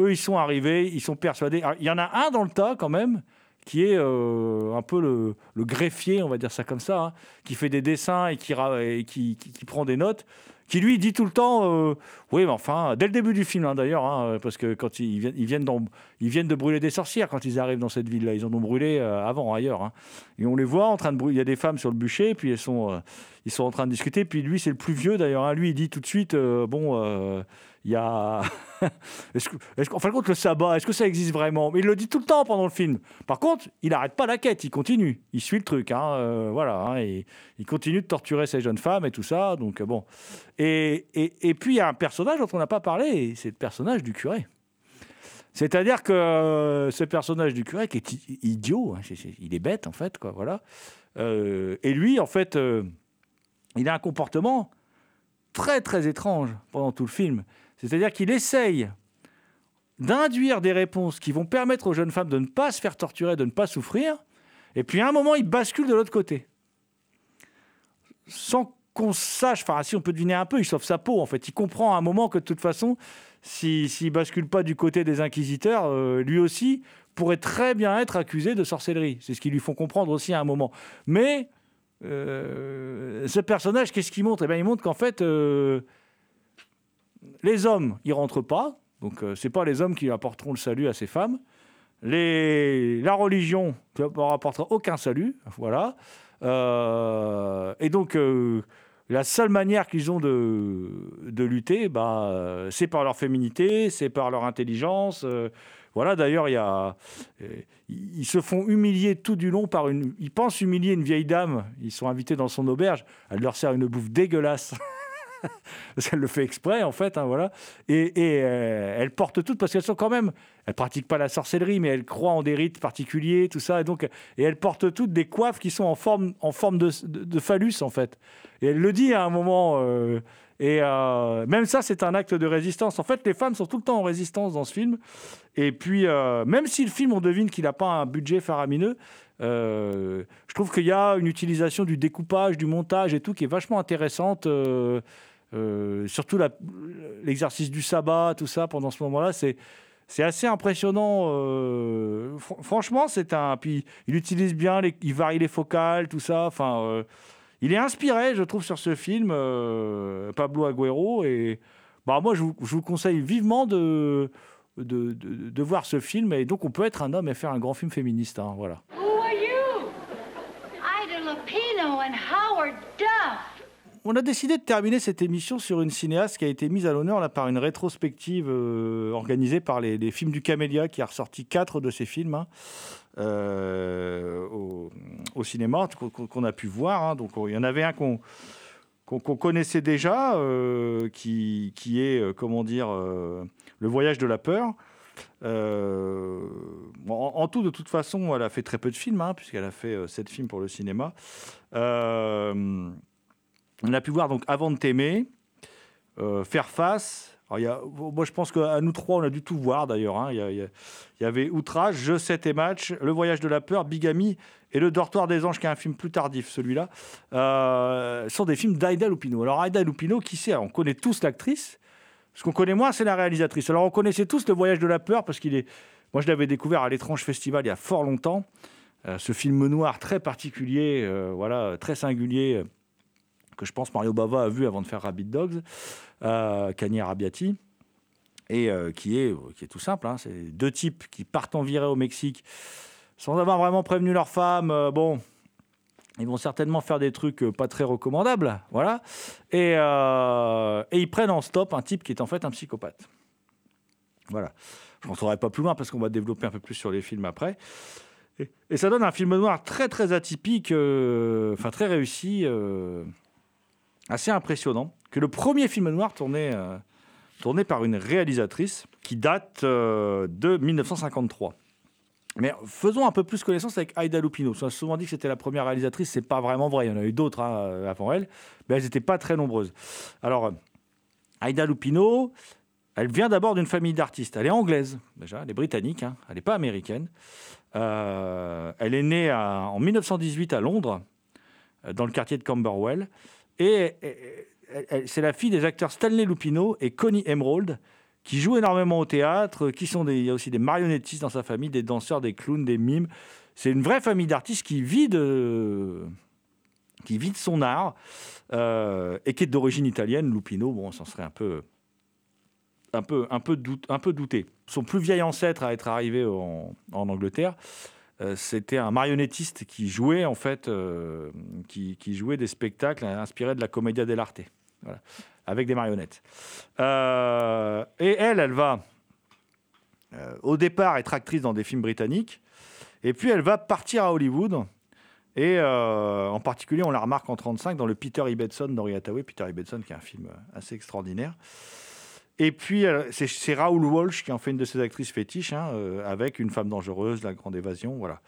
Eux, ils sont arrivés, ils sont persuadés. Il y en a un dans le tas quand même qui est euh, un peu le, greffier, on va dire ça comme ça, hein, qui fait des dessins et qui, et qui prend des notes, qui lui dit tout le temps, euh, oui, mais enfin, dès le début du film hein, d'ailleurs, hein, parce que quand ils viennent, ils, viennent de brûler des sorcières quand ils arrivent dans cette ville-là, ils en ont brûlé euh, avant ailleurs, hein. et on les voit en train de brûler, il y a des femmes sur le bûcher, puis elles sont, euh, ils sont en train de discuter, puis lui c'est le plus vieux d'ailleurs, lui il dit tout de suite, euh, bon, il y a... est-ce que, est-ce qu'en fin de compte, le sabbat, est-ce que ça existe vraiment? Mais il le dit tout le temps pendant le film. Par contre, il n'arrête pas la quête, il continue. Il suit le truc. voilà. il continue de torturer ces jeunes femmes et tout ça. Donc, bon. Et puis, il y a un personnage dont on n'a pas parlé, c'est le personnage du curé. C'est-à-dire que euh, ce personnage du curé qui est idiot, hein, il est bête en fait, quoi, voilà. Euh, et lui, en fait, euh, il a un comportement très très étrange pendant tout le film. C'est-à-dire qu'il essaye d'induire des réponses qui vont permettre aux jeunes femmes de ne pas se faire torturer, de ne pas souffrir, et puis à un moment, il bascule de l'autre côté. Sans qu'on sache, enfin si on peut deviner un peu, il sauve sa peau en fait. Il comprend à un moment que de toute façon, s'il si, s'il bascule pas du côté des inquisiteurs, euh, lui aussi pourrait très bien être accusé de sorcellerie. C'est ce qu'ils lui font comprendre aussi à un moment. Mais euh, ce personnage, qu'est-ce qu'il montre? Eh bien, il montre qu'en fait, euh, les hommes, ils rentrent pas. Donc, euh, c'est pas les hommes qui apporteront le salut à ces femmes. La religion ne leur apportera aucun salut. Voilà. Et donc, la seule manière qu'ils ont de, de lutter, bah, c'est par leur féminité, c'est par leur intelligence. euh, voilà, d'ailleurs, il euh, ils se font humilier tout du long par une. Ils pensent humilier une vieille dame. Ils sont invités dans son auberge. Elle leur sert une bouffe dégueulasse. Parce qu'elle le fait exprès, en fait, hein, voilà. Et, et, euh, elles portent toutes, parce qu'elles sont quand même... Elles pratiquent pas la sorcellerie, mais elles croient en des rites particuliers, tout ça. Et, donc, et elles portent toutes des coiffes qui sont en forme, en forme de, phallus, en fait. Et elle le dit à un moment... euh, et euh, même ça, c'est un acte de résistance. En fait, les femmes sont tout le temps en résistance dans ce film. Et puis, euh, même si le film, on devine qu'il n'a pas un budget faramineux, je trouve qu'il y a une utilisation du découpage, du montage et tout qui est vachement intéressante. Euh, surtout l'exercice du sabbat, tout ça, pendant ce moment-là, c'est. Assez impressionnant. euh, fr- franchement, c'est un. Puis il utilise bien, les, il varie les focales, tout ça. Enfin, euh, il est inspiré, je trouve, sur ce film, Pablo Agüero. Et bah, moi, je vous, conseille vivement de, voir ce film. Et donc, on peut être un homme et faire un grand film féministe. hein, voilà. Ida Lupino Howard Duff. On a décidé de terminer cette émission sur une cinéaste qui a été mise à l'honneur par une rétrospective euh, organisée par les, films du Camélia, qui a ressorti quatre de ses films hein, euh, au, cinéma, qu'on a pu voir. hein. Donc, il y en avait un qu'on connaissait déjà, euh, qui, est, comment dire, Le voyage de la peur. En, tout, de toute façon, elle a fait très peu de films, hein, puisqu'elle a fait sept films pour le cinéma. On a pu voir donc Avant de t'aimer, euh, Faire face. Alors, y a, moi, je pense qu'à nous trois, on a dû tout voir d'ailleurs. hein. Il, y avait Outrage, Je sais tes matchs, Le voyage de la peur, Bigamy et Le dortoir des anges, qui est un film plus tardif, celui-là. Euh, sont des films d'Aida Lupino. Alors, Aida Lupino, qui sait On connaît tous l'actrice. Ce qu'on connaît moins, c'est la réalisatrice. Alors, on connaissait tous Le voyage de la peur parce qu'il est. Moi, je l'avais découvert à l'étrange festival il y a fort longtemps. Euh, ce film noir très particulier, euh, voilà, très singulier, que je pense Mario Bava a vu avant de faire Rabbit Dogs, euh, Kanye et euh, qui, est, qui est tout simple. hein, c'est deux types qui partent en virée au Mexique sans avoir vraiment prévenu leur femme. euh, bon, ils vont certainement faire des trucs euh, pas très recommandables, voilà. Et, euh, ils prennent en stop un type qui est en fait un psychopathe. Voilà. Je n'en pas plus loin parce qu'on va développer un peu plus sur les films après. Et, ça donne un film noir très très atypique, euh, enfin très réussi, euh, assez impressionnant. Que le premier film noir tourné, euh, tourné par une réalisatrice qui date euh, de 1953. Mais faisons un peu plus connaissance avec Aida Lupino. On a souvent dit que c'était la première réalisatrice, c'est pas vraiment vrai. Il y en a eu d'autres hein, avant elle, mais elles n'étaient pas très nombreuses. Alors, euh, Aida Lupino, elle vient d'abord d'une famille d'artistes. Elle est anglaise, déjà, elle est britannique, hein, elle n'est pas américaine. Euh, elle est née en 1918 à Londres, euh, dans le quartier de Camberwell. Et, c'est la fille des acteurs Stanley Lupino et Connie Emerald, qui jouent énormément au théâtre, qui sont des, il y a aussi des marionnettistes dans sa famille, des danseurs, des clowns, des mimes. C'est une vraie famille d'artistes qui vit de, qui vit son art euh, et qui est d'origine italienne. Lupino, bon, ça serait un peu, un peu, un peu, doute, un peu douté. Son plus vieil ancêtre à être arrivé en, Angleterre, c'était un marionnettiste qui jouait en fait, euh, qui, jouait des spectacles inspirés de la commedia dell'arte, voilà, avec des marionnettes. Euh, et elle, elle va euh, au départ être actrice dans des films britanniques, et puis elle va partir à Hollywood. Et euh, en particulier, on la remarque en 35 dans le Peter Ibbotson d'Henri Hathaway. Peter Ibbotson, qui est un film assez extraordinaire. Et puis, euh, c'est- Raoul Walsh qui en fait une de ses actrices fétiches, hein, euh, avec Une femme dangereuse, La grande évasion, voilà.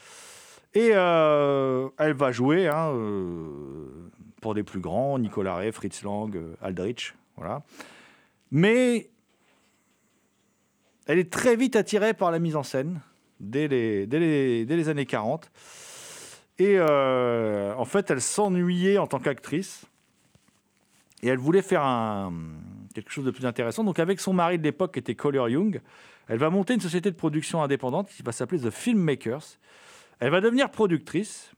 Et euh, elle va jouer hein, pour des plus grands, Nicolas Ray, Fritz Lang, Aldrich, voilà. Mais elle est très vite attirée par la mise en scène, dès les, années 40. Et en fait, elle s'ennuyait en tant qu'actrice. Et elle voulait faire un, quelque chose de plus intéressant. Donc, avec son mari de l'époque, qui était Collier Young, elle va monter une société de production indépendante qui va s'appeler The Filmmakers. Elle va devenir productrice.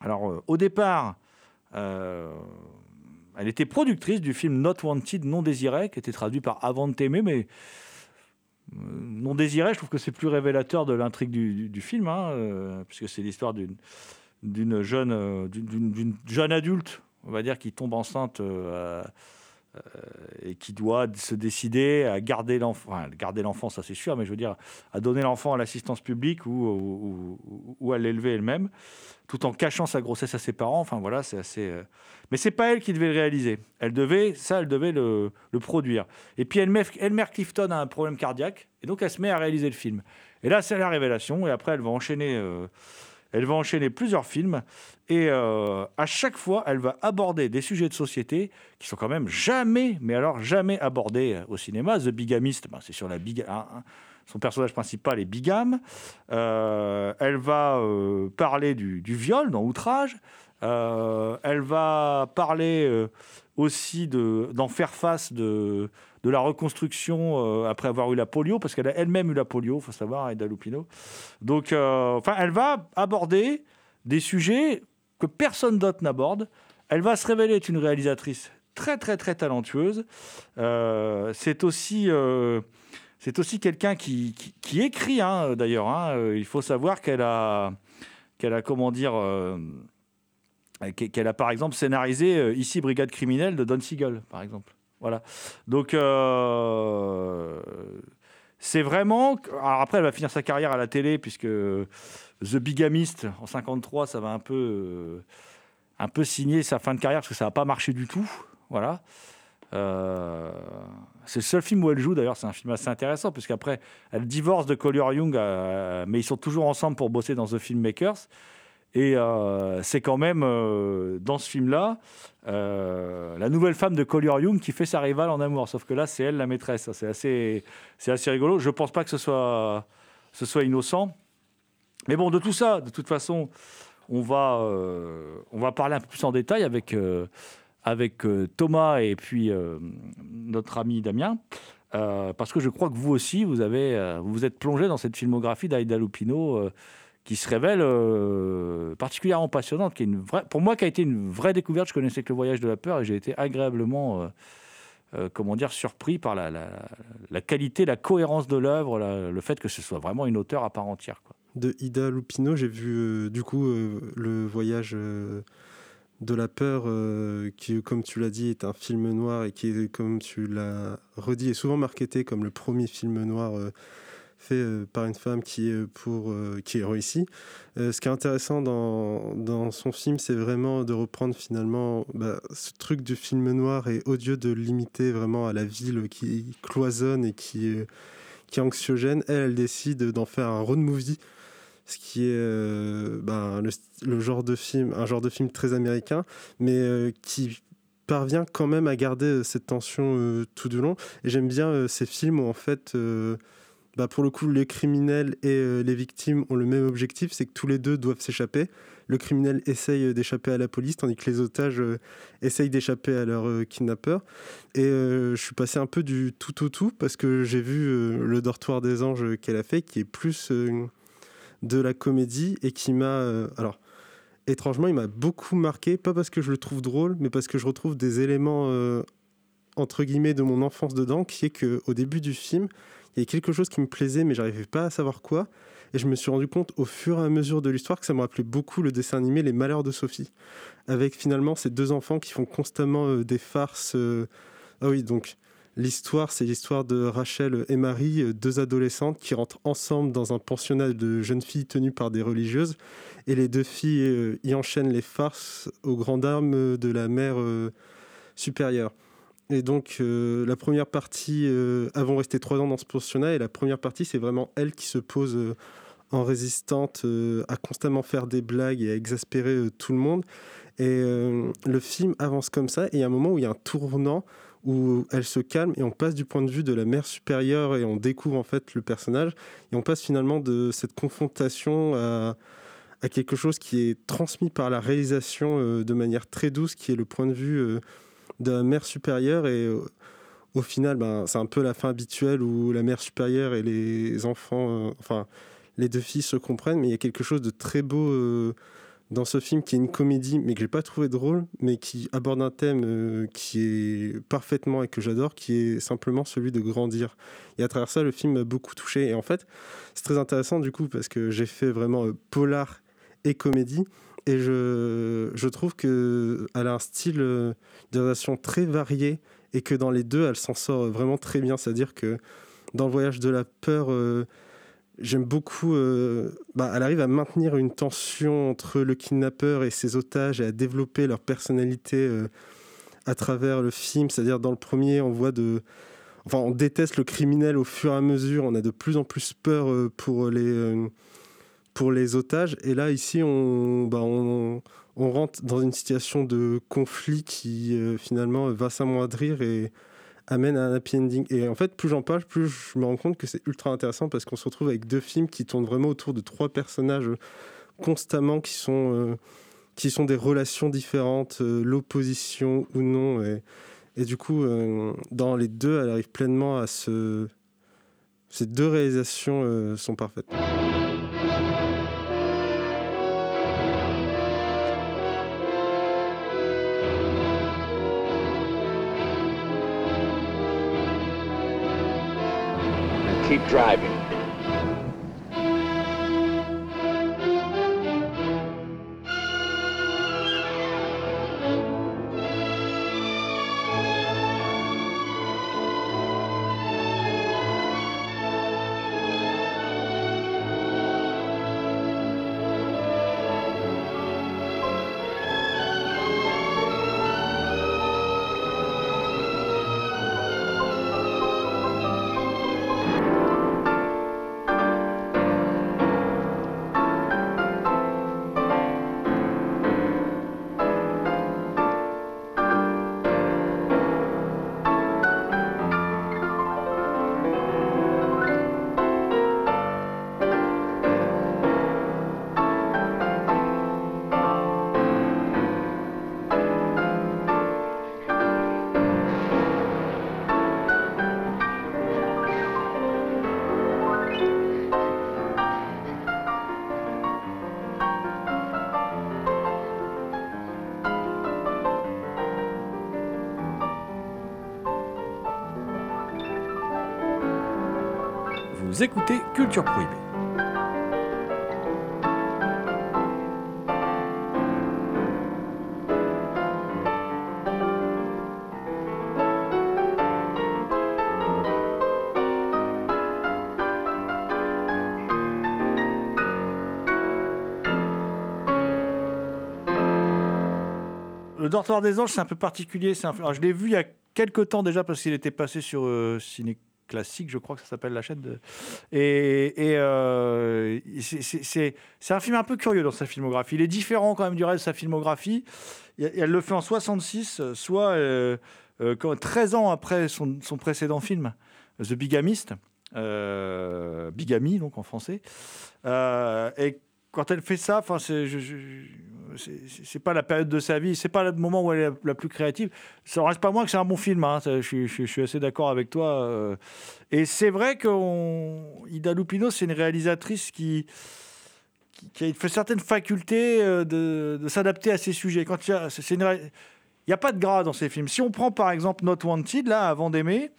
Alors, euh, au départ, euh, elle était productrice du film Not Wanted, non désiré, qui était traduit par Avant de t'aimer, mais euh, non désiré, je trouve que c'est plus révélateur de l'intrigue du, film, hein, puisque c'est l'histoire d'une jeune, adulte, on va dire, qui tombe enceinte et qui doit se décider à garder l'enfant, garder l'enfant, ça c'est sûr, mais je veux dire, à donner l'enfant à l'assistance publique ou, à l'élever elle-même, tout en cachant sa grossesse à ses parents. Enfin voilà, c'est assez. euh, Mais c'est pas elle qui devait le réaliser. Elle devait, ça, elle devait le, produire. Et puis Elmer, Elmer Clifton a un problème cardiaque, et donc elle se met à réaliser le film. Et là, c'est la révélation. Et après, elle va enchaîner. euh, elle va enchaîner plusieurs films et euh, à chaque fois, elle va aborder des sujets de société qui sont quand même jamais, mais alors jamais abordés euh, au cinéma. The Bigamist, ben, c'est sur la hein, son personnage principal est bigame. Euh, elle va parler du, viol dans Outrage. Elle va parler aussi de- d'en faire face de, de la reconstruction euh, après avoir eu la polio, parce qu'elle a elle-même eu la polio, il faut savoir, Aida Lupino. Donc, euh, enfin, elle va aborder des sujets que personne d'autre n'aborde. Elle va se révéler être une réalisatrice très, très, très talentueuse. Euh, c'est aussi, c'est aussi quelqu'un qui, écrit, hein, d'ailleurs. hein. Il faut savoir qu'elle a, qu'elle a, comment dire, qu'elle a par exemple scénarisé ici Brigade criminelle de Don Siegel, par exemple. Voilà. Donc, euh, c'est vraiment. Alors après, elle va finir sa carrière à la télé, puisque The Bigamist en 53, ça va un peu, euh, un peu signer sa fin de carrière, parce que ça n'a pas marché du tout. Voilà. Euh, c'est le seul film où elle joue, d'ailleurs, c'est un film assez intéressant, puisqu'après, elle divorce de Collier Young, mais ils sont toujours ensemble pour bosser dans The Filmmakers. Et euh, c'est quand même, euh, dans ce film-là, euh, la nouvelle femme de Collier Young qui fait sa rivale en amour. Sauf que là, c'est elle la maîtresse. C'est assez, c'est assez rigolo. Je ne pense pas que ce soit, ce soit innocent. Mais bon, de tout ça, de toute façon, on va, on va parler un peu plus en détail avec, avec Thomas et puis notre ami Damien. Parce que je crois que vous aussi, vous, avez, vous êtes plongé dans cette filmographie d'Aida Lupino qui se révèle euh, particulièrement passionnante, qui est une vraie, pour moi qui a été une vraie découverte. Je connaissais que le voyage de la peur et j'ai été agréablement, euh, euh, comment dire, surpris par la, qualité, la cohérence de l'œuvre, le fait que ce soit vraiment une auteure à part entière. De Ida Lupino, j'ai vu du coup le voyage de la peur, qui, comme tu l'as dit, est un film noir et qui, comme tu l'as redit, est souvent marketé comme le premier film noir fait euh, par une femme qui est pour euh, qui est réussi. Euh, ce qui est intéressant dans, dans son film, c'est vraiment de reprendre finalement bah, ce truc du film noir et odieux de limiter vraiment à la ville qui cloisonne et qui qui est anxiogène. Elle, elle décide d'en faire un road movie ce qui est euh, ben, le, genre de film, un genre de film très américain, mais euh, qui parvient quand même à garder euh, cette tension euh, tout du long. Et j'aime bien euh, ces films où en fait, euh, bah, pour le coup, les criminels et euh, les victimes ont le même objectif, c'est que tous les deux doivent s'échapper. Le criminel essaye euh, d'échapper à la police, tandis que les otages euh, essayent d'échapper à leur kidnappeur. Et je suis passé un peu du tout au tout, parce que j'ai vu Le Dortoir des Anges qu'elle a fait, qui est plus de la comédie et qui m'a. alors, étrangement, il m'a beaucoup marqué, pas parce que je le trouve drôle, mais parce que je retrouve des éléments, entre guillemets, de mon enfance dedans, qui est qu'au début du film, il y a quelque chose qui me plaisait, mais j'arrivais pas à savoir quoi. Et je me suis rendu compte au fur et à mesure de l'histoire que ça me rappelait beaucoup le dessin animé Les Malheurs de Sophie, avec finalement ces deux enfants qui font constamment euh, des farces. euh, Ah oui, donc l'histoire, c'est l'histoire de Rachel et Marie, euh, deux adolescentes qui rentrent ensemble dans un pensionnat de jeunes filles tenues par des religieuses. Et les deux filles y enchaînent les farces aux grandes armes de la mère supérieure. Et donc, euh, la première partie, euh, elles vont rester trois ans dans ce pensionnat, et la première partie, c'est vraiment elle qui se pose euh, en résistante, à constamment faire des blagues et à exaspérer tout le monde. Et le film avance comme ça, et il y a un moment où il y a un tournant où elle se calme et on passe du point de vue de la mère supérieure et on découvre en fait le personnage et on passe finalement de cette confrontation à, quelque chose qui est transmis par la réalisation de manière très douce, qui est le point de vue de la mère supérieure et euh, au final, ben, c'est un peu la fin habituelle où la mère supérieure et les enfants, euh, enfin les deux filles se comprennent, mais il y a quelque chose de très beau euh, dans ce film qui est une comédie, mais que j'ai pas trouvé drôle, mais qui aborde un thème qui est parfaitement et que j'adore, qui est simplement celui de grandir. Et à travers ça, le film m'a beaucoup touché. Et en fait, c'est très intéressant du coup parce que j'ai fait vraiment polar et comédie. Et je, je trouve qu'elle a un style euh, de réalisation très varié et que dans les deux, elle s'en sort vraiment très bien. C'est-à-dire que dans le voyage de la peur, euh, j'aime beaucoup. euh, bah, elle arrive à maintenir une tension entre le kidnappeur et ses otages et à développer leur personnalité euh, à travers le film. C'est-à-dire dans le premier, on voit de. Enfin, on déteste le criminel au fur et à mesure. On a de plus en plus peur euh, pour les, euh, pour les otages. Et là, ici, on, bah, on, on rentre dans une situation de conflit qui euh, finalement va s'amoindrir et amène à un happy ending. Et en fait, plus j'en parle, plus je me rends compte que c'est ultra intéressant parce qu'on se retrouve avec deux films qui tournent vraiment autour de trois personnages constamment qui sont, euh, qui sont des relations différentes, euh, l'opposition ou non. Et, et du coup, dans les deux, elle arrive pleinement à se. Ces deux réalisations sont parfaites. Keep driving. Écoutez Culture Prohibée. Le Dortoir des Anges, c'est un peu particulier. je l'ai vu il y a quelques temps déjà parce qu'il était passé sur euh, Ciné Classique, je crois que ça s'appelle la chaîne. De... Et, et, euh, c'est- un film un peu curieux dans sa filmographie. Il est différent quand même du reste de sa filmographie. Elle le fait en 66, euh, soit euh, euh, quand- 13 ans après son, son précédent film, The Bigamist. Euh, Bigamy, donc en français. Euh, et quand elle fait ça, enfin, c'est, c'est, pas la période de sa vie, c'est pas le moment où elle est la, plus créative. Ça reste pas moins que c'est un bon film. hein, je, suis- assez d'accord avec toi. euh. Et c'est vrai qu'Ida Lupino, c'est une réalisatrice qui, qui, a fait certaines facultés euh, de, s'adapter à ses sujets. Quand il y a, une n'y a pas de gras dans ces films. Si on prend par exemple Not Wanted, là, avant d'aimer,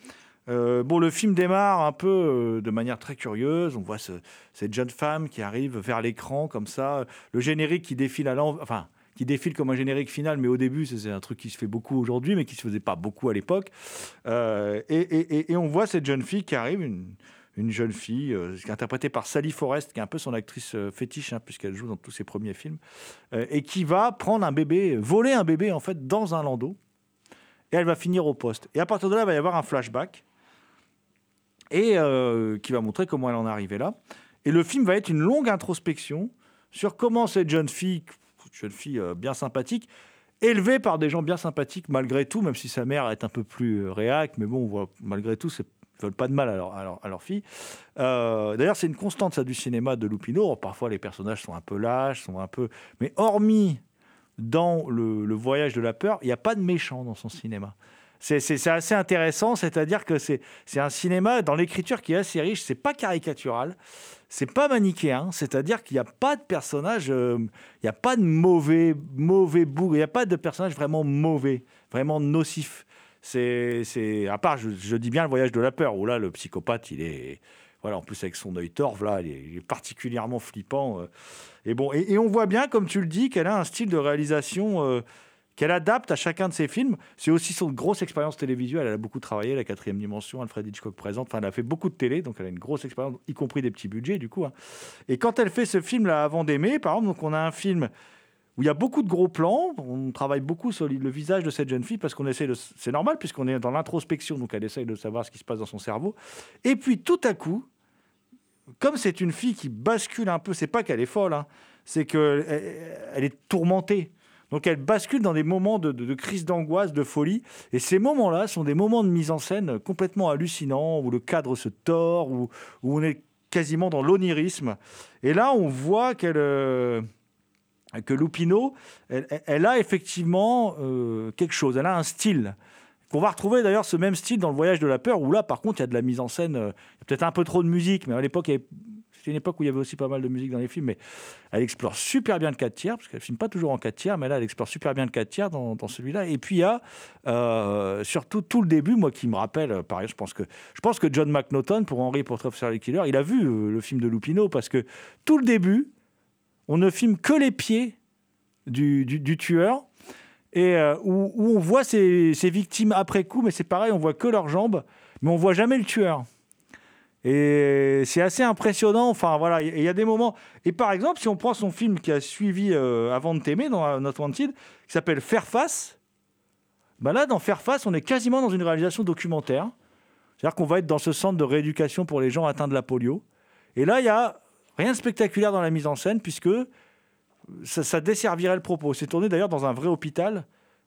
euh, bon, le film démarre un peu euh, de manière très curieuse. On voit ce- cette jeune femme qui arrive vers l'écran comme ça, le générique qui défile enfin, qui défile comme un générique final, mais au début, c'est un truc qui se fait beaucoup aujourd'hui, mais qui se faisait pas beaucoup à l'époque. Euh, et, on voit cette jeune fille qui arrive, une, une jeune fille interprétée par Sally Forrest, qui est un peu son actrice fétiche, hein, puisqu'elle joue dans tous ses premiers films, et qui va prendre un bébé, voler un bébé en fait dans un landau, et elle va finir au poste. Et à partir de là, il va y avoir un flashback et euh, qui va montrer comment elle en est arrivée là. Et le film va être une longue introspection sur comment cette jeune fille, jeune fille euh, bien sympathique, élevée par des gens bien sympathiques malgré tout, même si sa mère est un peu plus euh, réac, mais bon, on malgré tout, c'est veulent pas de mal à leur, fille. D'ailleurs, c'est une constante ça du cinéma de Lupino. Parfois, les personnages sont un peu lâches, sont un peu, mais hormis dans le, le voyage de la peur, il n'y a pas de méchant dans son cinéma. C'est- assez intéressant, c'est-à-dire que c'est un cinéma dans l'écriture qui est assez riche, c'est pas caricatural, c'est pas manichéen, c'est-à-dire qu'il n'y a pas de personnage, euh, il n'y a pas de mauvais, mauvais bougre, il n'y a pas de personnage vraiment mauvais, vraiment nocif. C'est, à part, je, dis bien le voyage de la peur, où là, le psychopathe, il est, voilà, en plus avec son œil torve, là, il est, particulièrement flippant. euh. Et bon, et, et on voit bien, comme tu le dis, qu'elle a un style de réalisation euh, qu'elle adapte à chacun de ses films. C'est aussi son grosse expérience télévisuelle. Elle a beaucoup travaillé, la quatrième dimension, Alfred Hitchcock présente. Enfin, elle a fait beaucoup de télé, donc elle a une grosse expérience, y compris des petits budgets, du coup. hein. Et quand elle fait ce film-là, Avant d'aimer, par exemple, donc on a un film où il y a beaucoup de gros plans. On travaille beaucoup sur le visage de cette jeune fille parce qu'on essaie de. C'est normal puisqu'on est dans l'introspection, donc elle essaye de savoir ce qui se passe dans son cerveau. Et puis tout à coup, comme c'est une fille qui bascule un peu, c'est pas qu'elle est folle, hein, c'est qu'elle elle est tourmentée. Donc elle bascule dans des moments de, crise d'angoisse, de folie. Et ces moments-là sont des moments de mise en scène complètement hallucinants, où le cadre se tord, où, on est quasiment dans l'onirisme. Et là, on voit qu'elle... euh, que Lupino, elle, a effectivement euh, quelque chose, elle a un style. Qu'on va retrouver d'ailleurs ce même style dans le voyage de la peur, où là par contre il y a de la mise en scène, euh, peut-être un peu trop de musique, mais à l'époque, il y avait- une époque où il y avait aussi pas mal de musique dans les films, mais elle explore super bien le 4 tiers, parce qu'elle filme pas toujours en 4 tiers, mais là elle explore super bien le 4 tiers dans, celui-là. Et puis il y a euh, surtout tout le début, moi qui me rappelle, euh, pareil, je pense que, je pense que John McNaughton, pour Henry Portrait of Killer, il a vu euh, le film de Lupino, parce que tout le début, on ne filme que les pieds du, tueur et où, où on voit ses, ses victimes après coup, mais c'est pareil, on voit que leurs jambes, mais on voit jamais le tueur. Et c'est assez impressionnant. Enfin voilà, il y a des moments. Et par exemple, si on prend son film qui a suivi euh, Avant de t'aimer dans euh, Not Wanted, qui s'appelle Faire face, bah là, dans Faire face, on est quasiment dans une réalisation documentaire. C'est-à-dire qu'on va être dans ce centre de rééducation pour les gens atteints de la polio. Et là, il y a rien de spectaculaire dans la mise en scène, puisque ça, ça desservirait le propos. C'est tourné d'ailleurs dans un vrai hôpital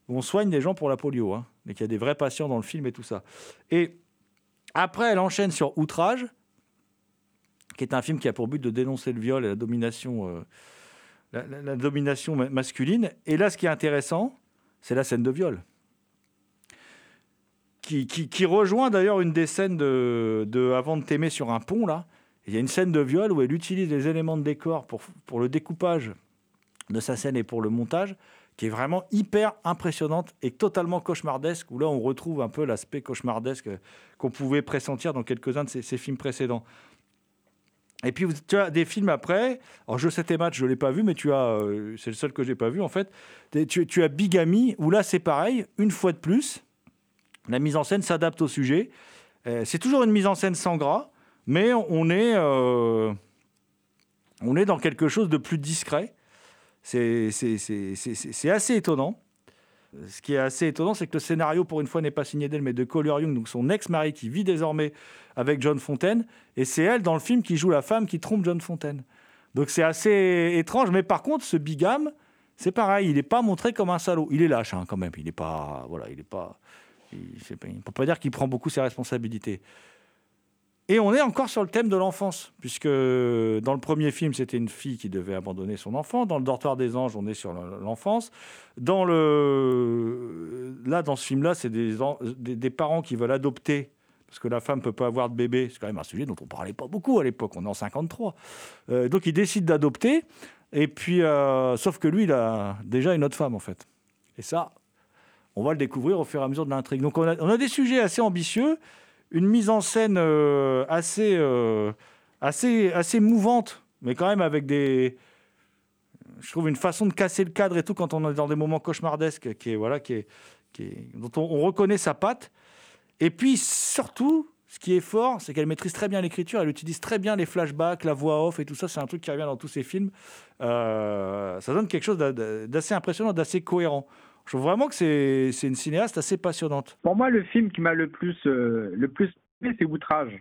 où on soigne des gens pour la polio. Hein, et qu'il y a des vrais patients dans le film et tout ça. Et après, elle enchaîne sur Outrage, qui est un film qui a pour but de dénoncer le viol et la domination, euh, masculine. Et là, ce qui est intéressant, c'est la scène de viol. Qui, rejoint d'ailleurs une des scènes de, Avant de t'aimer sur un pont, là. Il y a une scène de viol où elle utilise les éléments de décor pour le découpage de sa scène et pour le montage, qui est vraiment hyper impressionnante et totalement cauchemardesque, où là on retrouve un peu l'aspect cauchemardesque qu'on pouvait pressentir dans quelques-uns de ses, ses films précédents. Et puis tu as des films après, alors je sais tes matchs, je ne l'ai pas vu, mais tu as, euh, c'est le seul que j'ai pas vu en fait, tu, as Bigamy, où là c'est pareil, une fois de plus, la mise en scène s'adapte au sujet. Euh, c'est toujours une mise en scène sans gras, mais on est, euh, on est dans quelque chose de plus discret. C'est assez étonnant. Ce qui est assez étonnant, c'est que le scénario, pour une fois, n'est pas signé d'elle, mais de Collier Young, donc son ex-mari qui vit désormais avec John Fontaine. Et c'est elle, dans le film, qui joue la femme qui trompe John Fontaine. Donc c'est assez étrange. Mais par contre, ce bigame, c'est pareil, il n'est pas montré comme un salaud. Il est lâche, hein, quand même. Il n'est pas. Voilà, il n'est pas. Il ne peut pas dire qu'il prend beaucoup ses responsabilités. Et on est encore sur le thème de l'enfance, puisque dans le premier film, c'était une fille qui devait abandonner son enfant. Dans le Dortoir des Anges, on est sur l'enfance. Là, dans ce film-là, c'est des, en- des, des parents qui veulent adopter, parce que la femme ne peut pas avoir de bébé. C'est quand même un sujet dont on ne parlait pas beaucoup à l'époque. On est en 53. Euh, donc, il décide d'adopter. Et puis, euh, sauf que lui, il a déjà une autre femme, en fait. Et ça, on va le découvrir au fur et à mesure de l'intrigue. Donc, on a des sujets assez ambitieux une mise en scène euh, assez, euh, assez, assez mouvante, mais quand même avec des. Je trouve une façon de casser le cadre et tout quand on est dans des moments cauchemardesques qui est, voilà, qui est, dont on, on reconnaît sa patte. Et puis surtout, ce qui est fort, c'est qu'elle maîtrise très bien l'écriture, elle utilise très bien les flashbacks, la voix off et tout ça. C'est un truc qui revient dans tous ses films. Euh, ça donne quelque chose d'a- d'assez impressionnant, d'assez cohérent. Je trouve vraiment que c'est une cinéaste assez passionnante. Pour moi, le film qui m'a le plus, euh, le plus c'est Outrage.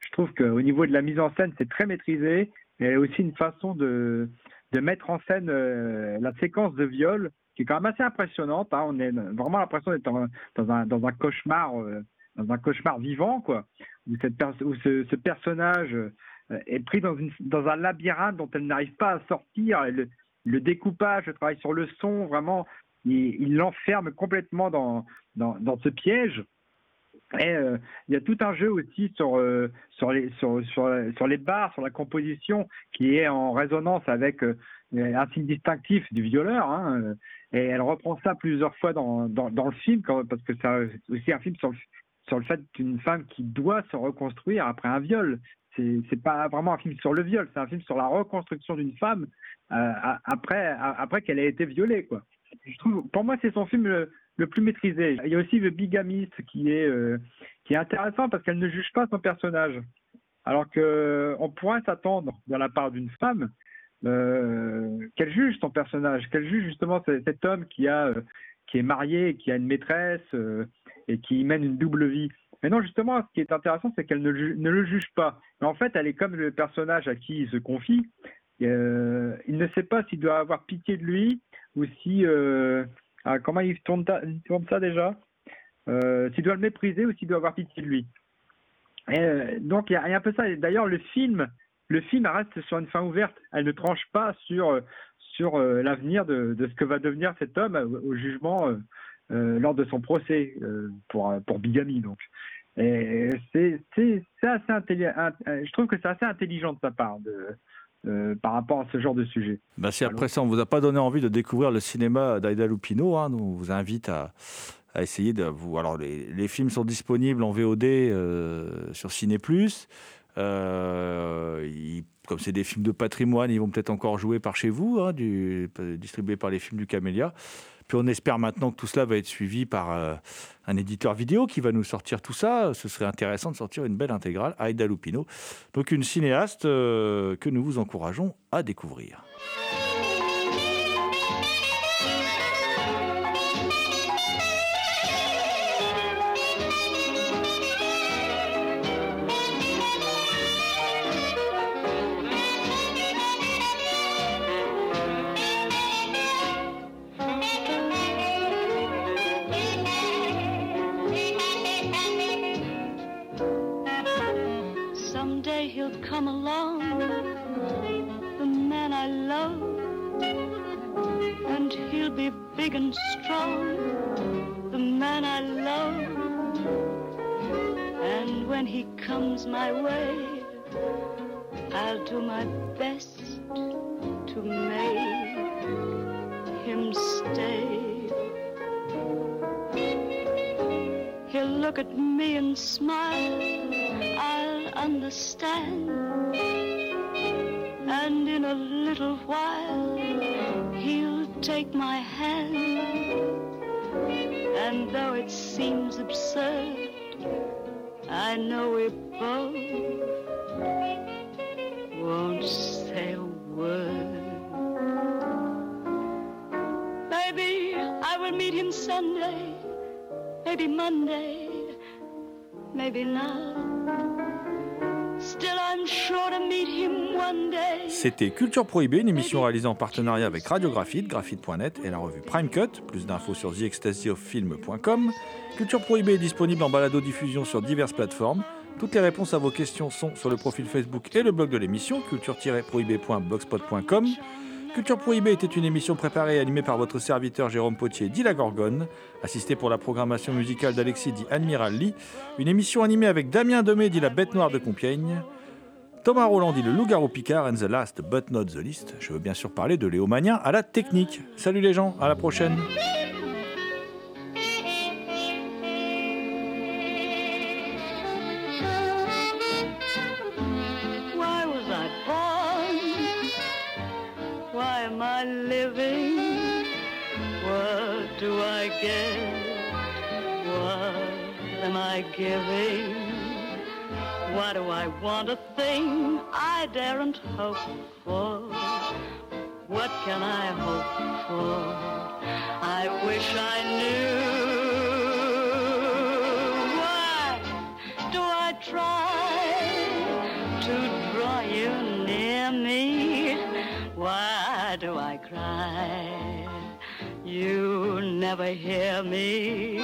Je trouve qu'au niveau de la mise en scène, c'est très maîtrisé. Et il y a aussi une façon de, de mettre en scène euh, la séquence de viol qui est quand même assez impressionnante. hein. On a vraiment l'impression d'être dans, un- dans un, cauchemar, euh, dans un cauchemar vivant, quoi. Où, cette ce, personnage euh, est pris dans, un labyrinthe dont elle n'arrive pas à sortir. Le découpage, le travail sur le son, vraiment, il l'enferme complètement dans, ce piège. Et euh, il y a tout un jeu aussi sur, euh, les, sur, sur, barres, sur la composition, qui est en résonance avec euh, un signe distinctif du violeur. hein, et elle reprend ça plusieurs fois dans, le film, parce que c'est aussi un film sur le, fait d'une femme qui doit se reconstruire après un viol. c'est pas vraiment un film sur le viol, c'est un film sur la reconstruction d'une femme après qu'elle ait été violée quoi. Pour moi, c'est son film le, plus maîtrisé. Il y a aussi The Bigamist qui est euh, qui est intéressant parce qu'elle ne juge pas son personnage, alors que on pourrait s'attendre de la part d'une femme euh, qu'elle juge son personnage, qu'elle juge justement ce- cet homme qui a euh, qui est marié, qui a une maîtresse et qui mène une double vie. Mais non, justement, ce qui est intéressant, c'est qu'elle ne, le juge pas. En fait, elle est comme le personnage à qui il se confie. Il ne sait pas s'il doit avoir pitié de lui ou si... euh, ah, comment il tourne, tourne ça déjà? Euh, S'il doit le mépriser ou s'il doit avoir pitié de lui. Euh, donc, il y, a un peu ça. D'ailleurs, le film, le film reste sur une fin ouverte. Elle ne tranche pas sur, sur euh, l'avenir de, de ce que va devenir cet homme au, jugement lors de son procès pour, pour bigamie. Donc. Et c'est assez intelligent. Je trouve que c'est assez intelligent de sa part euh, par rapport à ce genre de sujet. Bah, si après ça, on vous a pas donné envie de découvrir le cinéma d'Aida Lupino, hein, on vous invite à, à essayer de vous. Alors, les, les films sont disponibles en VOD euh, sur Ciné Euh, ils- comme c'est des films de patrimoine, ils vont peut-être encore jouer par chez vous, hein, du, distribués par les films du Camélia. On espère maintenant que tout cela va être suivi par euh, un éditeur vidéo qui va nous sortir tout ça. Ce serait intéressant de sortir une belle intégrale, Aida Lupino. Donc une cinéaste euh, que nous vous encourageons à découvrir. Come along, the man I love, and he'll be big and strong, the man I love. And when he comes my way, I'll do my best to make him stay. He'll look at me and smile, understand. And in a little while, he'll take my hand. And though it seems absurd, I know we both won't say a word. Maybe I will meet him Sunday, maybe Monday, maybe not. C'était Culture Prohibée, une émission réalisée en partenariat avec Radiographite, graphite.net et la revue Prime Cut. Plus d'infos sur theecstasyofilm.com. Culture Prohibée est disponible en balado-diffusion sur diverses plateformes. Toutes les réponses à vos questions sont sur le profil Facebook et le blog de l'émission, culture-prohibée.blogspot.com. Culture Prohibée était une émission préparée et animée par votre serviteur Jérôme Potier, dit la Gorgone, assisté pour la programmation musicale d'Alexis, dit Admiral Lee. Une émission animée avec Damien Demé, dit la Bête Noire de Compiègne. Thomas Roland dit le loup-garou Picard and the last but not the least. Je veux bien sûr parler de Léo Mania à la technique. Salut les gens, à la prochaine. Giving? Why do I want a thing I daren't hope for? What can I hope for? I wish I knew. Why do I try to draw you near me? Why do I cry? You never hear me.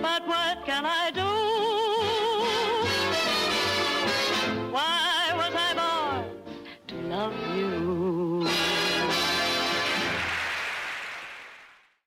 But what can I do?